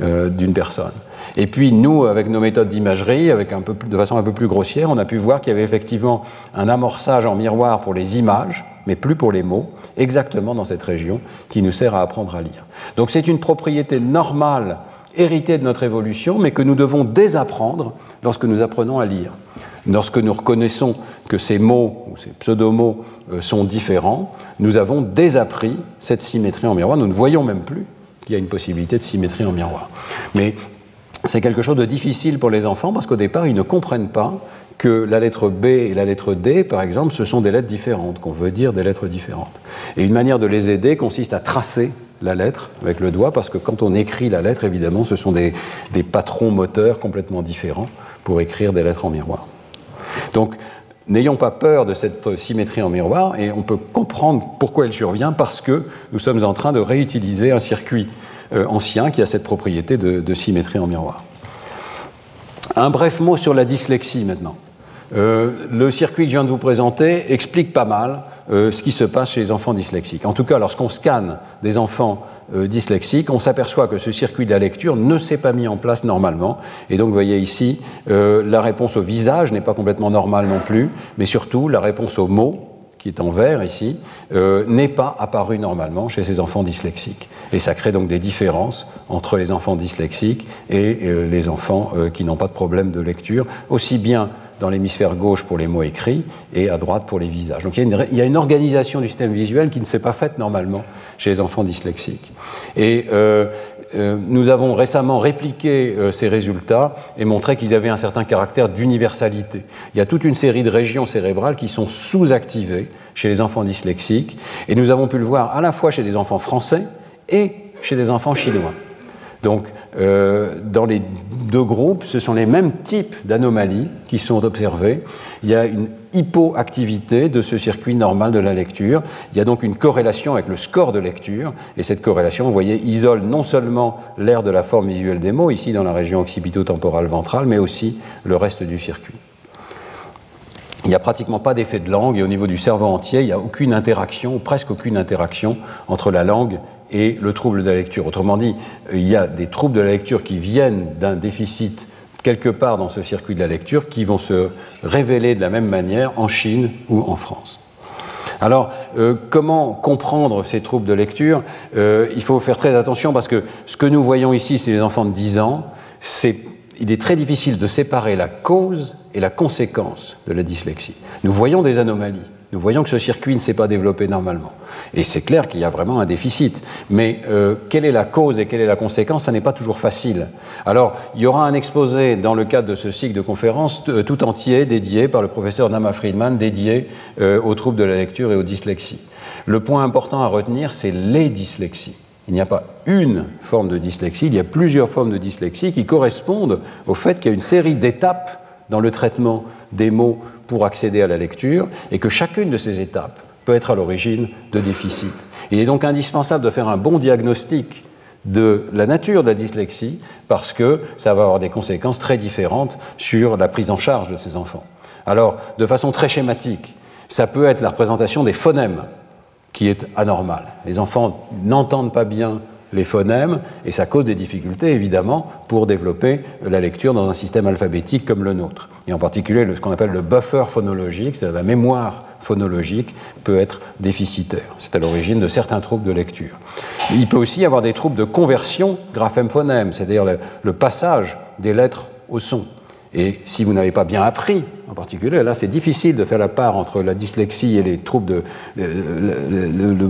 S2: euh, d'une personne. Et puis nous, avec nos méthodes d'imagerie, avec un peu de façon un peu plus grossière, on a pu voir qu'il y avait effectivement un amorçage en miroir pour les images, mais plus pour les mots, exactement dans cette région qui nous sert à apprendre à lire. Donc c'est une propriété normale héritée de notre évolution, mais que nous devons désapprendre lorsque nous apprenons à lire. Lorsque nous reconnaissons que ces mots ou ces pseudomots euh, sont différents, nous avons désappris cette symétrie en miroir. Nous ne voyons même plus qu'il y a une possibilité de symétrie en miroir. Mais c'est quelque chose de difficile pour les enfants parce qu'au départ, ils ne comprennent pas que la lettre B et la lettre D, par exemple, ce sont des lettres différentes, qu'on veut dire des lettres différentes. Et une manière de les aider consiste à tracer la lettre avec le doigt, parce que quand on écrit la lettre, évidemment, ce sont des, des patrons moteurs complètement différents pour écrire des lettres en miroir. Donc, N'ayons pas peur de cette symétrie en miroir et on peut comprendre pourquoi elle survient parce que nous sommes en train de réutiliser un circuit euh, ancien qui a cette propriété de, symétrie en miroir. Un bref mot sur la dyslexie maintenant. Euh, le circuit que je viens de vous présenter explique pas mal euh, ce qui se passe chez les enfants dyslexiques. En tout cas, lorsqu'on scanne des enfants dyslexiques, on s'aperçoit que ce circuit de la lecture ne s'est pas mis en place normalement. Et donc, vous voyez ici, la réponse au visage n'est pas complètement normale non plus, mais surtout la réponse aux mots qui est en vert ici, euh, n'est pas apparu normalement chez ces enfants dyslexiques. Et ça crée donc des différences entre les enfants dyslexiques et euh, les enfants euh, qui n'ont pas de problème de lecture, aussi bien dans l'hémisphère gauche pour les mots écrits et à droite pour les visages. Donc il y, a une, organisation du système visuel qui ne s'est pas faite normalement chez les enfants dyslexiques. Et euh, nous avons récemment répliqué euh, ces résultats et montré qu'ils avaient un certain caractère d'universalité. Il y a toute une série de régions cérébrales qui sont sous-activées chez les enfants dyslexiques et nous avons pu le voir à la fois chez des enfants français et chez des enfants chinois. Donc, euh, dans les deux groupes, ce sont les mêmes types d'anomalies qui sont observées. Il y a une hypoactivité de ce circuit normal de la lecture. Il y a donc une corrélation avec le score de lecture. Et cette corrélation, vous voyez, isole non seulement l'aire de la forme visuelle des mots, ici dans la région occipito-temporale ventrale, mais aussi le reste du circuit. Il n'y a pratiquement pas d'effet de langue et au niveau du cerveau entier, il n'y a aucune interaction, presque aucune interaction entre la langue et le trouble de la lecture. Autrement dit, il y a des troubles de la lecture qui viennent d'un déficit quelque part dans ce circuit de la lecture qui vont se révéler de la même manière en Chine ou en France. Alors, euh, comment comprendre ces troubles de lecture? Euh, Il faut faire très attention parce que ce que nous voyons ici, c'est les enfants de 10 ans. il est très difficile de séparer la cause et la conséquence de la dyslexie. Nous voyons des anomalies. Nous voyons que ce circuit ne s'est pas développé normalement. Et c'est clair qu'il y a vraiment un déficit. Mais euh, quelle est la cause et quelle est la conséquence Ça n'est pas toujours facile. Alors, il y aura un exposé dans le cadre de ce cycle de conférences euh, tout entier dédié par le professeur Nama Friedman, dédié euh, aux troubles de la lecture et aux dyslexies. Le point important à retenir, c'est les dyslexies. Il n'y a pas une forme de dyslexie, il y a plusieurs formes de dyslexie qui correspondent au fait qu'il y a une série d'étapes dans le traitement des mots pour accéder à la lecture et que chacune de ces étapes peut être à l'origine de déficits. Il est donc indispensable de faire un bon diagnostic de la nature de la dyslexie parce que ça va avoir des conséquences très différentes sur la prise en charge de ces enfants. Alors, de façon très schématique, ça peut être la représentation des phonèmes qui est anormale. Les enfants n'entendent pas bien les phonèmes, et ça cause des difficultés évidemment pour développer la lecture dans un système alphabétique comme le nôtre. Et en particulier, ce qu'on appelle le buffer phonologique, c'est-à-dire la mémoire phonologique, peut être déficitaire. C'est à l'origine de certains troubles de lecture. Il peut aussi y avoir des troubles de conversion graphème-phonème, c'est-à-dire le passage des lettres au son. Et si vous n'avez pas bien appris, en particulier, là c'est difficile de faire la part entre la dyslexie et les troubles de le,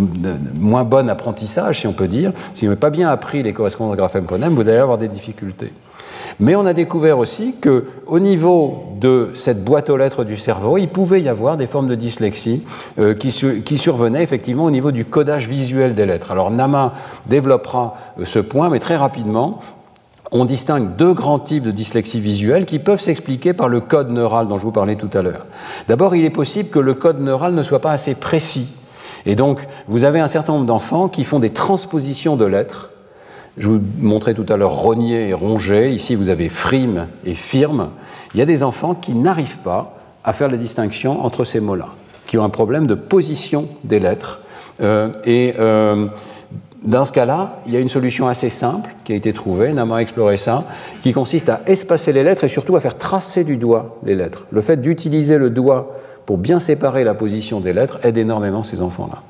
S2: moins bon apprentissage, si on peut dire. Si vous n'avez pas bien appris les correspondances graphème-phonème, vous allez avoir des difficultés. Mais on a découvert aussi qu'au niveau de cette boîte aux lettres du cerveau, il pouvait y avoir des formes de dyslexie euh, qui, qui, survenaient effectivement au niveau du codage visuel des lettres. Alors Nama développera euh, ce point, mais très rapidement, on distingue deux grands types de dyslexie visuelle qui peuvent s'expliquer par le code neural dont je vous parlais tout à l'heure. D'abord, il est possible que le code neural ne soit pas assez précis. Et donc, vous avez un certain nombre d'enfants qui font des transpositions de lettres. Je vous montrais tout à l'heure rogner et ronger. Ici, vous avez frime et firme. Il y a des enfants qui n'arrivent pas à faire la distinction entre ces mots-là, qui ont un problème de position des lettres. Euh, et euh, dans ce cas-là, il y a une solution assez simple qui a été trouvée, Nama a exploré ça, qui consiste à espacer les lettres et surtout à faire tracer du doigt les lettres. Le fait d'utiliser le doigt pour bien séparer la position des lettres aide énormément ces enfants-là.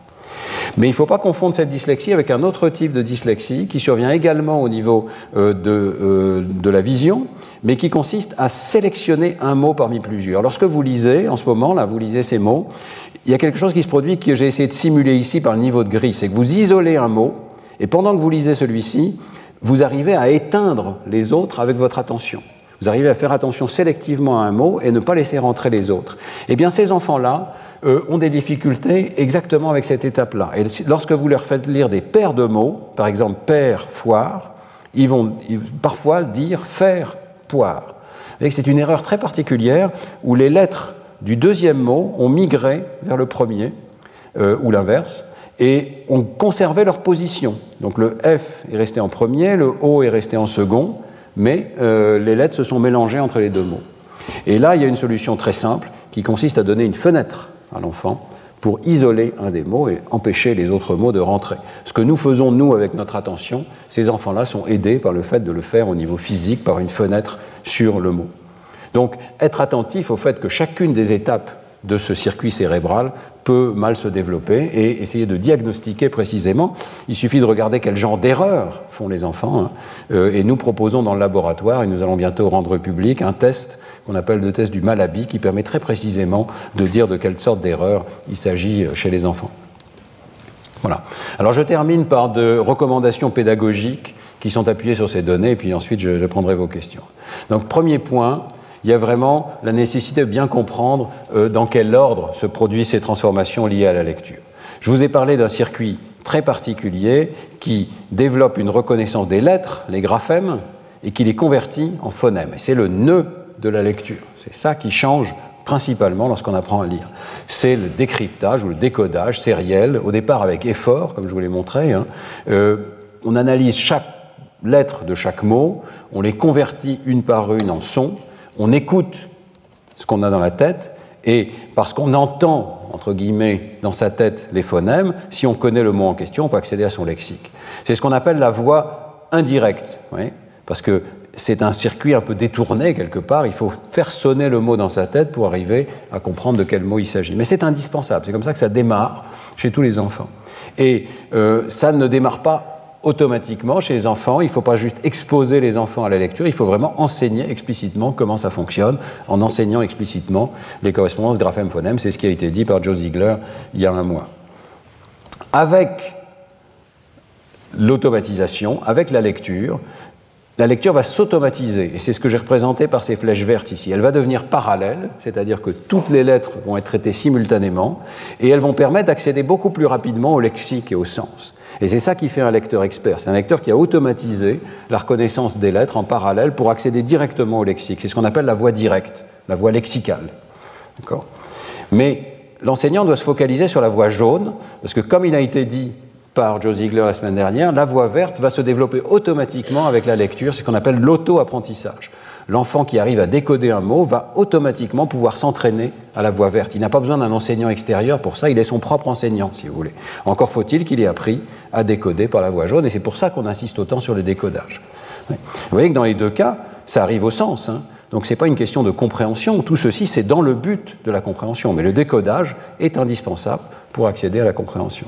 S2: Mais il ne faut pas confondre cette dyslexie avec un autre type de dyslexie qui survient également au niveau euh, de, euh, de, la vision, mais qui consiste à sélectionner un mot parmi plusieurs. Lorsque vous lisez, en ce moment, là, vous lisez ces mots, il y a quelque chose qui se produit que j'ai essayé de simuler ici par le niveau de gris, c'est que vous isolez un mot, et pendant que vous lisez celui-ci, vous arrivez à éteindre les autres avec votre attention. Vous arrivez à faire attention sélectivement à un mot et ne pas laisser rentrer les autres. Eh bien, ces enfants-là euh, ont des difficultés exactement avec cette étape-là. Et lorsque vous leur faites lire des paires de mots, par exemple père, foire, ils vont parfois dire faire, poire. C'est une erreur très particulière où les lettres du deuxième mot ont migré vers le premier, euh, ou l'inverse, et ont conservé leur position. Donc le F est resté en premier, le O est resté en second, mais euh, les lettres se sont mélangées entre les deux mots. Et là, il y a une solution très simple qui consiste à donner une fenêtre à l'enfant pour isoler un des mots et empêcher les autres mots de rentrer. Ce que nous faisons, nous, avec notre attention, ces enfants-là sont aidés par le fait de le faire au niveau physique, par une fenêtre sur le mot. Donc, être attentif au fait que chacune des étapes de ce circuit cérébral peut mal se développer et essayer de diagnostiquer précisément. Il suffit de regarder quel genre d'erreurs font les enfants. Hein. Euh, et nous proposons dans le laboratoire, et nous allons bientôt rendre public, un test qu'on appelle le test du Malabi, qui permet très précisément de dire de quelle sorte d'erreur il s'agit euh, chez les enfants. Voilà. Alors je termine par de recommandations pédagogiques qui sont appuyées sur ces données, et puis ensuite je, je prendrai vos questions. Donc premier point, il y a vraiment la nécessité de bien comprendre euh, dans quel ordre se produisent ces transformations liées à la lecture. Je vous ai parlé d'un circuit très particulier qui développe une reconnaissance des lettres, les graphèmes, et qui les convertit en phonèmes. Et c'est le nœud de la lecture. C'est ça qui change principalement lorsqu'on apprend à lire. C'est le décryptage ou le décodage sériel, au départ avec effort, comme je vous l'ai montré. Hein. Euh, on analyse chaque lettre de chaque mot, on les convertit une par une en son, on écoute ce qu'on a dans la tête, et parce qu'on entend, entre guillemets, dans sa tête les phonèmes, si on connaît le mot en question, on peut accéder à son lexique. C'est ce qu'on appelle la voix indirecte, parce que c'est un circuit un peu détourné quelque part, il faut faire sonner le mot dans sa tête pour arriver à comprendre de quel mot il s'agit. Mais c'est indispensable, c'est comme ça que ça démarre chez tous les enfants. Et euh, ça ne démarre pas automatiquement chez les enfants. Il ne faut pas juste exposer les enfants à la lecture, il faut vraiment enseigner explicitement comment ça fonctionne, en enseignant explicitement les correspondances graphèmes-phonèmes. C'est ce qui a été dit par Joe Ziegler il y a un mois. Avec l'automatisation, avec la lecture, la lecture va s'automatiser, et c'est ce que j'ai représenté par ces flèches vertes ici. Elle va devenir parallèle, c'est-à-dire que toutes les lettres vont être traitées simultanément, et elles vont permettre d'accéder beaucoup plus rapidement au lexique et au sens. Et c'est ça qui fait un lecteur expert. C'est un lecteur qui a automatisé la reconnaissance des lettres en parallèle pour accéder directement au lexique. C'est ce qu'on appelle la voie directe, la voie lexicale. Mais l'enseignant doit se focaliser sur la voie jaune, parce que comme il a été dit par Joe Ziegler la semaine dernière, la voie verte va se développer automatiquement avec la lecture, c'est ce qu'on appelle l'auto-apprentissage l'enfant qui arrive à décoder un mot va automatiquement pouvoir s'entraîner à la voix verte. Il n'a pas besoin d'un enseignant extérieur pour ça, il est son propre enseignant, si vous voulez. Encore faut-il qu'il ait appris à décoder par la voix jaune, et c'est pour ça qu'on insiste autant sur le décodage. Vous voyez que dans les deux cas, ça arrive au sens. Hein. Donc ce n'est pas une question de compréhension, tout ceci c'est dans le but de la compréhension, mais le décodage est indispensable pour accéder à la compréhension.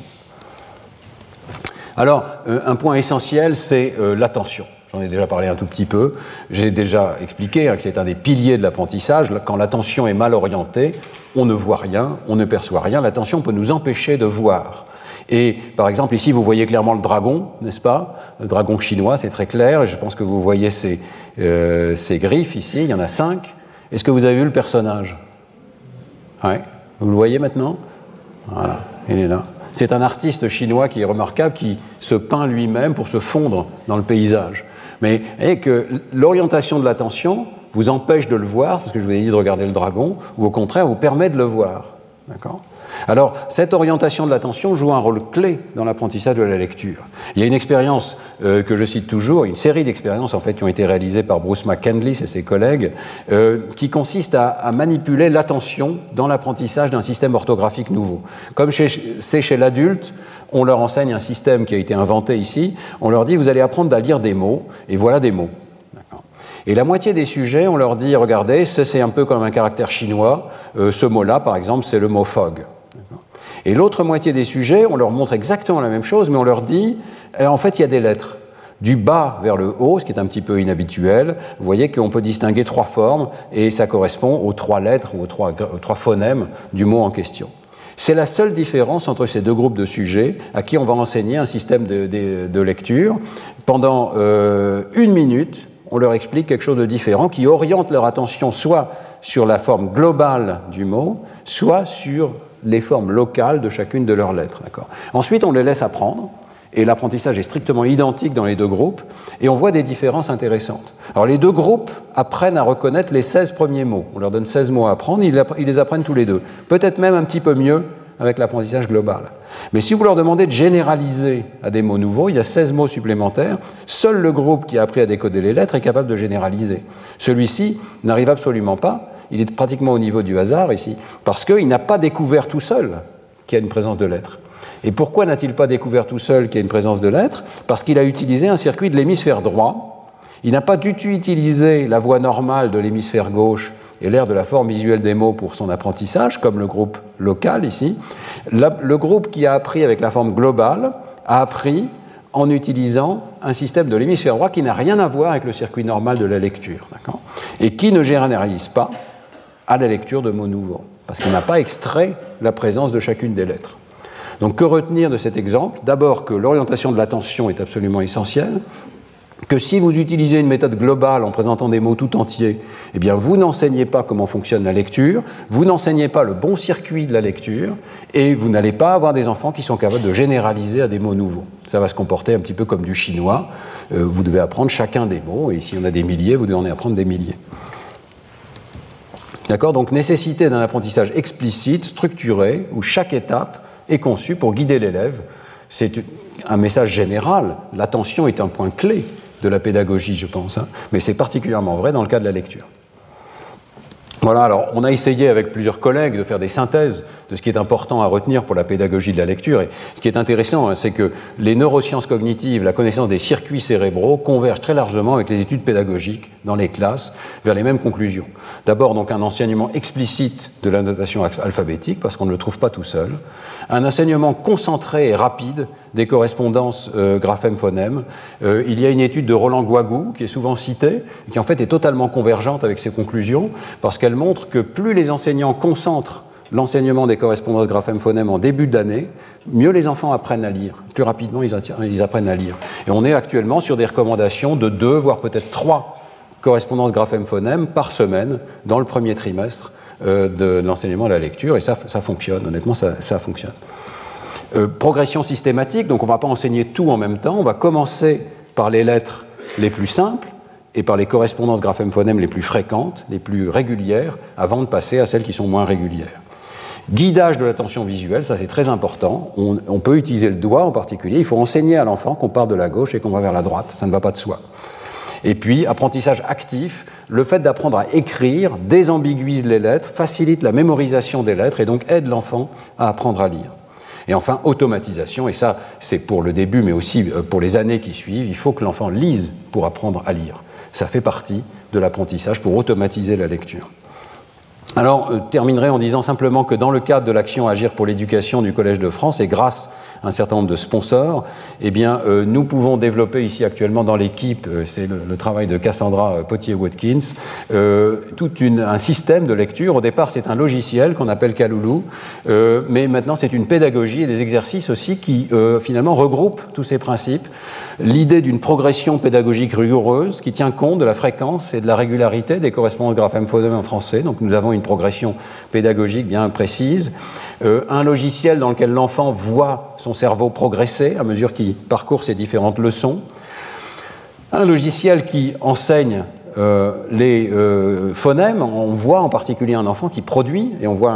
S2: Alors, euh, un point essentiel, c'est euh, l'attention. J'en ai déjà parlé un tout petit peu. J'ai déjà expliqué hein, que c'est un des piliers de l'apprentissage. Quand l'attention est mal orientée, on ne voit rien, on ne perçoit rien. L'attention peut nous empêcher de voir. Et par exemple, ici, vous voyez clairement le dragon, n'est-ce pas? Le dragon chinois, c'est très clair. Je pense que vous voyez euh, griffes ici, il y en a cinq. Est-ce que vous avez vu le personnage? Oui Vous le voyez maintenant? Voilà, il est là. C'est un artiste chinois qui est remarquable, qui se peint lui-même pour se fondre dans le paysage. Mais voyez que l'orientation de l'attention vous empêche de le voir, parce que je vous ai dit de regarder le dragon, ou au contraire vous permet de le voir. D'accord? Alors, cette orientation de l'attention joue un rôle clé dans l'apprentissage de la lecture. Il y a une expérience euh, que je cite toujours, une série d'expériences en fait qui ont été réalisées par Bruce McCandless et ses collègues, euh, qui consiste à, manipuler l'attention dans l'apprentissage d'un système orthographique nouveau. Comme c'est chez l'adulte, on leur enseigne un système qui a été inventé ici, on leur dit vous allez apprendre à lire des mots, et voilà des mots. Et la moitié des sujets, on leur dit, regardez, c'est un peu comme un caractère chinois. Euh, ce mot-là, par exemple, c'est le mot fog. Et l'autre moitié des sujets, on leur montre exactement la même chose, mais on leur dit, eh, en fait, il y a des lettres. Du bas vers le haut, ce qui est un petit peu inhabituel, vous voyez qu'on peut distinguer trois formes, et ça correspond aux trois lettres ou aux trois, phonèmes du mot en question. C'est la seule différence entre ces deux groupes de sujets à qui on va enseigner un système de, lecture. Pendant euh, une minute, on leur explique quelque chose de différent qui oriente leur attention soit sur la forme globale du mot, soit sur les formes locales de chacune de leurs lettres. Ensuite, on les laisse apprendre, et l'apprentissage est strictement identique dans les deux groupes, et on voit des différences intéressantes. Alors les deux groupes apprennent à reconnaître les 16 premiers mots. On leur donne 16 mots à apprendre, ils les apprennent tous les deux. Peut-être même un petit peu mieux avec l'apprentissage global. Mais si vous leur demandez de généraliser à des mots nouveaux, il y a 16 mots supplémentaires, seul le groupe qui a appris à décoder les lettres est capable de généraliser. Celui-ci n'arrive absolument pas, il est pratiquement au niveau du hasard ici, parce qu'il n'a pas découvert tout seul qu'il y a une présence de lettres. Et pourquoi n'a-t-il pas découvert tout seul qu'il y a une présence de lettres Parce qu'il a utilisé un circuit de l'hémisphère droit. Il n'a pas du tout utilisé la voie normale de l'hémisphère gauche et l'air de la forme visuelle des mots pour son apprentissage, comme le groupe local ici. Le groupe qui a appris avec la forme globale a appris en utilisant un système de l'hémisphère droit qui n'a rien à voir avec le circuit normal de la lecture, et qui ne généralise pas à la lecture de mots nouveaux, parce qu'il n'a pas extrait la présence de chacune des lettres. Donc que retenir de cet exemple? D'abord que l'orientation de l'attention est absolument essentielle, que si vous utilisez une méthode globale en présentant des mots tout entiers, eh bien vous n'enseignez pas comment fonctionne la lecture, vous n'enseignez pas le bon circuit de la lecture, et vous n'allez pas avoir des enfants qui sont capables de généraliser à des mots nouveaux. Ça va se comporter un petit peu comme du chinois. Euh, vous devez apprendre chacun des mots, et si on a des milliers, vous devez en apprendre des milliers. D'accord Donc nécessité d'un apprentissage explicite, structuré, où chaque étape est conçue pour guider l'élève. C'est un message général. L'attention est un point clé de la pédagogie, je pense, hein. mais c'est particulièrement vrai dans le cas de la lecture. Voilà, alors on a essayé avec plusieurs collègues de faire des synthèses de ce qui est important à retenir pour la pédagogie de la lecture. Et ce qui est intéressant, hein, c'est que les neurosciences cognitives, la connaissance des circuits cérébraux convergent très largement avec les études pédagogiques dans les classes vers les mêmes conclusions. D'abord, donc, un enseignement explicite de la notation alphabétique, parce qu'on ne le trouve pas tout seul. Un enseignement concentré et rapide des correspondances euh, graphème-phonème. Euh, il y a une étude de Roland Guagou, qui est souvent citée, qui en fait est totalement convergente avec ces conclusions, parce qu'elle montre que plus les enseignants concentrent l'enseignement des correspondances graphème-phonème en début d'année, mieux les enfants apprennent à lire. Plus rapidement, ils apprennent à lire. Et on est actuellement sur des recommandations de deux, voire peut-être trois correspondances graphème-phonème par semaine dans le premier trimestre euh, de l'enseignement à la lecture. Et ça, fonctionne, honnêtement, ça fonctionne. Euh, progression systématique, donc on ne va pas enseigner tout en même temps, on va commencer par les lettres les plus simples et par les correspondances graphème-phonème les plus fréquentes, les plus régulières, avant de passer à celles qui sont moins régulières. Guidage de l'attention visuelle, ça c'est très important. On, peut utiliser le doigt en particulier. Il faut enseigner à l'enfant qu'on part de la gauche et qu'on va vers la droite. Ça ne va pas de soi. Et puis, apprentissage actif, le fait d'apprendre à écrire désambiguise les lettres, facilite la mémorisation des lettres et donc aide l'enfant à apprendre à lire. Et enfin, automatisation, et ça c'est pour le début, mais aussi euh, pour les années qui suivent, il faut que l'enfant lise pour apprendre à lire. Ça fait partie de l'apprentissage pour automatiser la lecture. Alors, je euh, terminerai en disant simplement que dans le cadre de l'action Agir pour l'éducation du Collège de France, et grâce un certain nombre de sponsors, eh bien, euh, nous pouvons développer ici actuellement dans l'équipe, euh, c'est le, travail de Cassandra euh, Potier-Watkins, tout un système de lecture. Au départ, c'est un logiciel qu'on appelle Kaloulou, mais maintenant, c'est une pédagogie et des exercices aussi qui, finalement, regroupent tous ces principes. L'idée d'une progression pédagogique rigoureuse qui tient compte de la fréquence et de la régularité des correspondances graphèmes phonèmes en français. Donc, nous avons une progression pédagogique bien précise. Un logiciel dans lequel l'enfant voit son cerveau progresser à mesure qu'il parcourt ces différentes leçons. Un logiciel qui enseigne euh, les euh, phonèmes, on voit en particulier un enfant qui produit, et on voit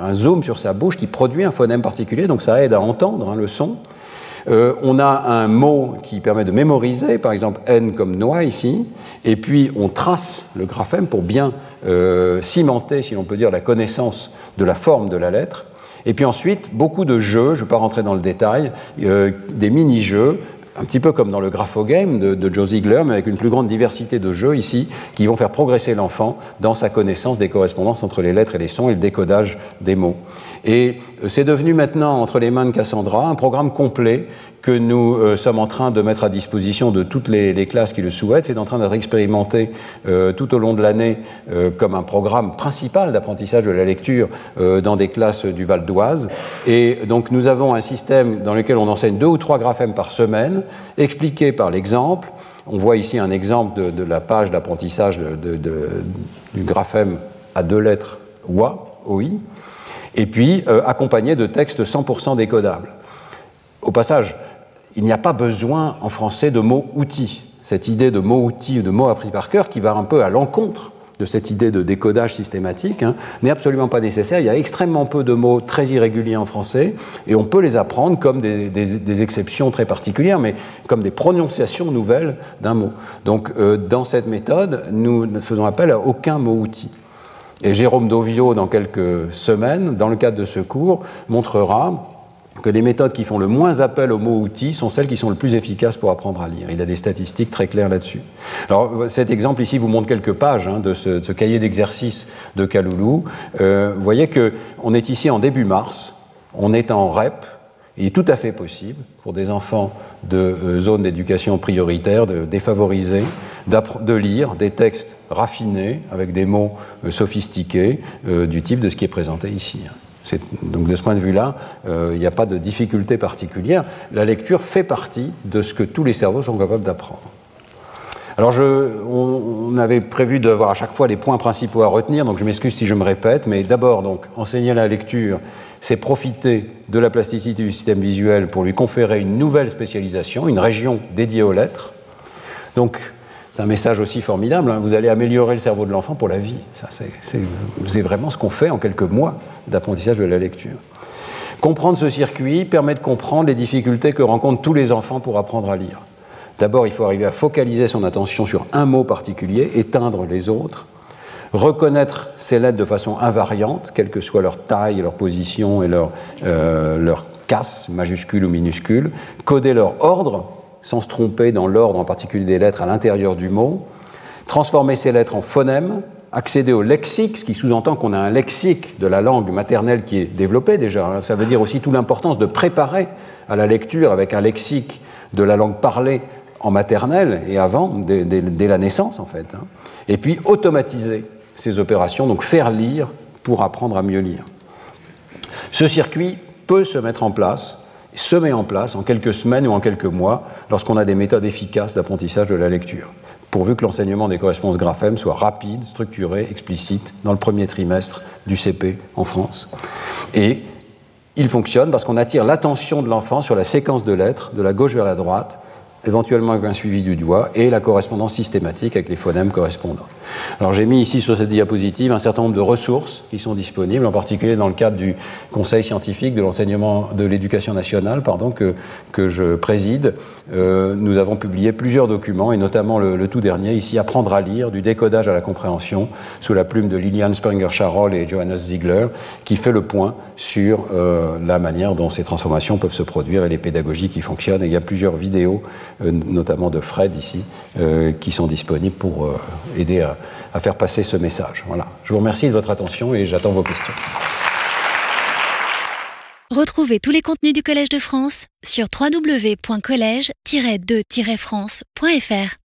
S2: un, zoom sur sa bouche qui produit un phonème particulier, donc ça aide à entendre hein, le son. Euh, on a un mot qui permet de mémoriser, par exemple N comme noix ici, et puis on trace le graphème pour bien cimenter, si l'on peut dire, la connaissance de la forme de la lettre. Et puis ensuite, beaucoup de jeux, je ne vais pas rentrer dans le détail, euh, des mini-jeux, un petit peu comme dans le graphogame de, de Joe Ziegler, mais avec une plus grande diversité de jeux ici, qui vont faire progresser l'enfant dans sa connaissance des correspondances entre les lettres et les sons et le décodage des mots. Et euh, c'est devenu maintenant, entre les mains de Cassandra, un programme complet que nous euh, sommes en train de mettre à disposition de toutes les, classes qui le souhaitent. C'est en train d'être expérimenté euh, tout au long de l'année euh, comme un programme principal d'apprentissage de la lecture dans des classes du Val d'Oise. Et donc nous avons un système dans lequel on enseigne deux ou trois graphèmes par semaine, expliqués par l'exemple. On voit ici un exemple de, la page d'apprentissage du graphème à deux lettres OA, OI, et puis accompagné de textes 100% décodables. Au passage, il n'y a pas besoin en français de mots outils. Cette idée de mots outils ou de mots appris par cœur qui va un peu à l'encontre de cette idée de décodage systématique hein, n'est absolument pas nécessaire. Il y a extrêmement peu de mots très irréguliers en français et on peut les apprendre comme des, exceptions très particulières, mais comme des prononciations nouvelles d'un mot. Donc euh, dans cette méthode, nous ne faisons appel à aucun mot outil. Et Jérôme Dovio, dans quelques semaines, dans le cadre de ce cours, montrera que les méthodes qui font le moins appel aux mots outils sont celles qui sont le plus efficaces pour apprendre à lire. Il a des statistiques très claires là-dessus. Alors cet exemple ici vous montre quelques pages hein, de, ce, cahier d'exercice de Kaloulou. Euh, vous voyez qu'on est ici en début mars, on est en REP, il est tout à fait possible pour des enfants de euh, zones d'éducation prioritaire, de défavorisés, de lire des textes raffinés avec des mots euh, sophistiqués du type de ce qui est présenté ici. Donc de ce point de vue-là, euh, il n'y a pas de difficulté particulière. La lecture fait partie de ce que tous les cerveaux sont capables d'apprendre. Alors, je, on, avait prévu d'avoir à chaque fois les points principaux à retenir, donc je m'excuse si je me répète, mais d'abord, donc, enseigner la lecture, c'est profiter de la plasticité du système visuel pour lui conférer une nouvelle spécialisation, une région dédiée aux lettres. Donc, c'est un message aussi formidable. Hein. Vous allez améliorer le cerveau de l'enfant pour la vie. c'est, vraiment ce qu'on fait en quelques mois d'apprentissage de la lecture. Comprendre ce circuit permet de comprendre les difficultés que rencontrent tous les enfants pour apprendre à lire. D'abord, il faut arriver à focaliser son attention sur un mot particulier, éteindre les autres, reconnaître ces lettres de façon invariante, quelle que soit leur taille, leur position et leur, euh, leur casse, majuscule ou minuscule, coder leur ordre sans se tromper dans l'ordre en particulier des lettres à l'intérieur du mot, transformer ces lettres en phonèmes, accéder au lexique, ce qui sous-entend qu'on a un lexique de la langue maternelle qui est développé déjà. Ça veut dire aussi toute l'importance de préparer à la lecture avec un lexique de la langue parlée en maternelle et avant, dès, la naissance en fait. Hein. Et puis automatiser ces opérations, donc faire lire pour apprendre à mieux lire. Ce circuit peut se mettre en place se met en place en quelques semaines ou en quelques mois lorsqu'on a des méthodes efficaces d'apprentissage de la lecture, pourvu que l'enseignement des correspondances graphèmes soit rapide, structuré, explicite dans le premier trimestre du CP en France. Et il fonctionne parce qu'on attire l'attention de l'enfant sur la séquence de lettres de la gauche vers la droite éventuellement avec un suivi du doigt, et la correspondance systématique avec les phonèmes correspondants. Alors j'ai mis ici sur cette diapositive un certain nombre de ressources qui sont disponibles, en particulier dans le cadre du Conseil scientifique de l'enseignement de l'éducation nationale, pardon, que, que je préside. Euh, nous avons publié plusieurs documents, et notamment le, tout dernier, ici Apprendre à lire, du décodage à la compréhension, sous la plume de Liliane Springer-Charol et Johannes Ziegler, qui fait le point sur euh, la manière dont ces transformations peuvent se produire et les pédagogies qui fonctionnent. Et il y a plusieurs vidéos euh, notamment de Fred ici, qui sont disponibles pour aider à, à, faire passer ce message. Voilà. Je vous remercie de votre attention et j'attends vos questions.
S1: Retrouvez tous les contenus du Collège de France sur www.colège-2-france.fr.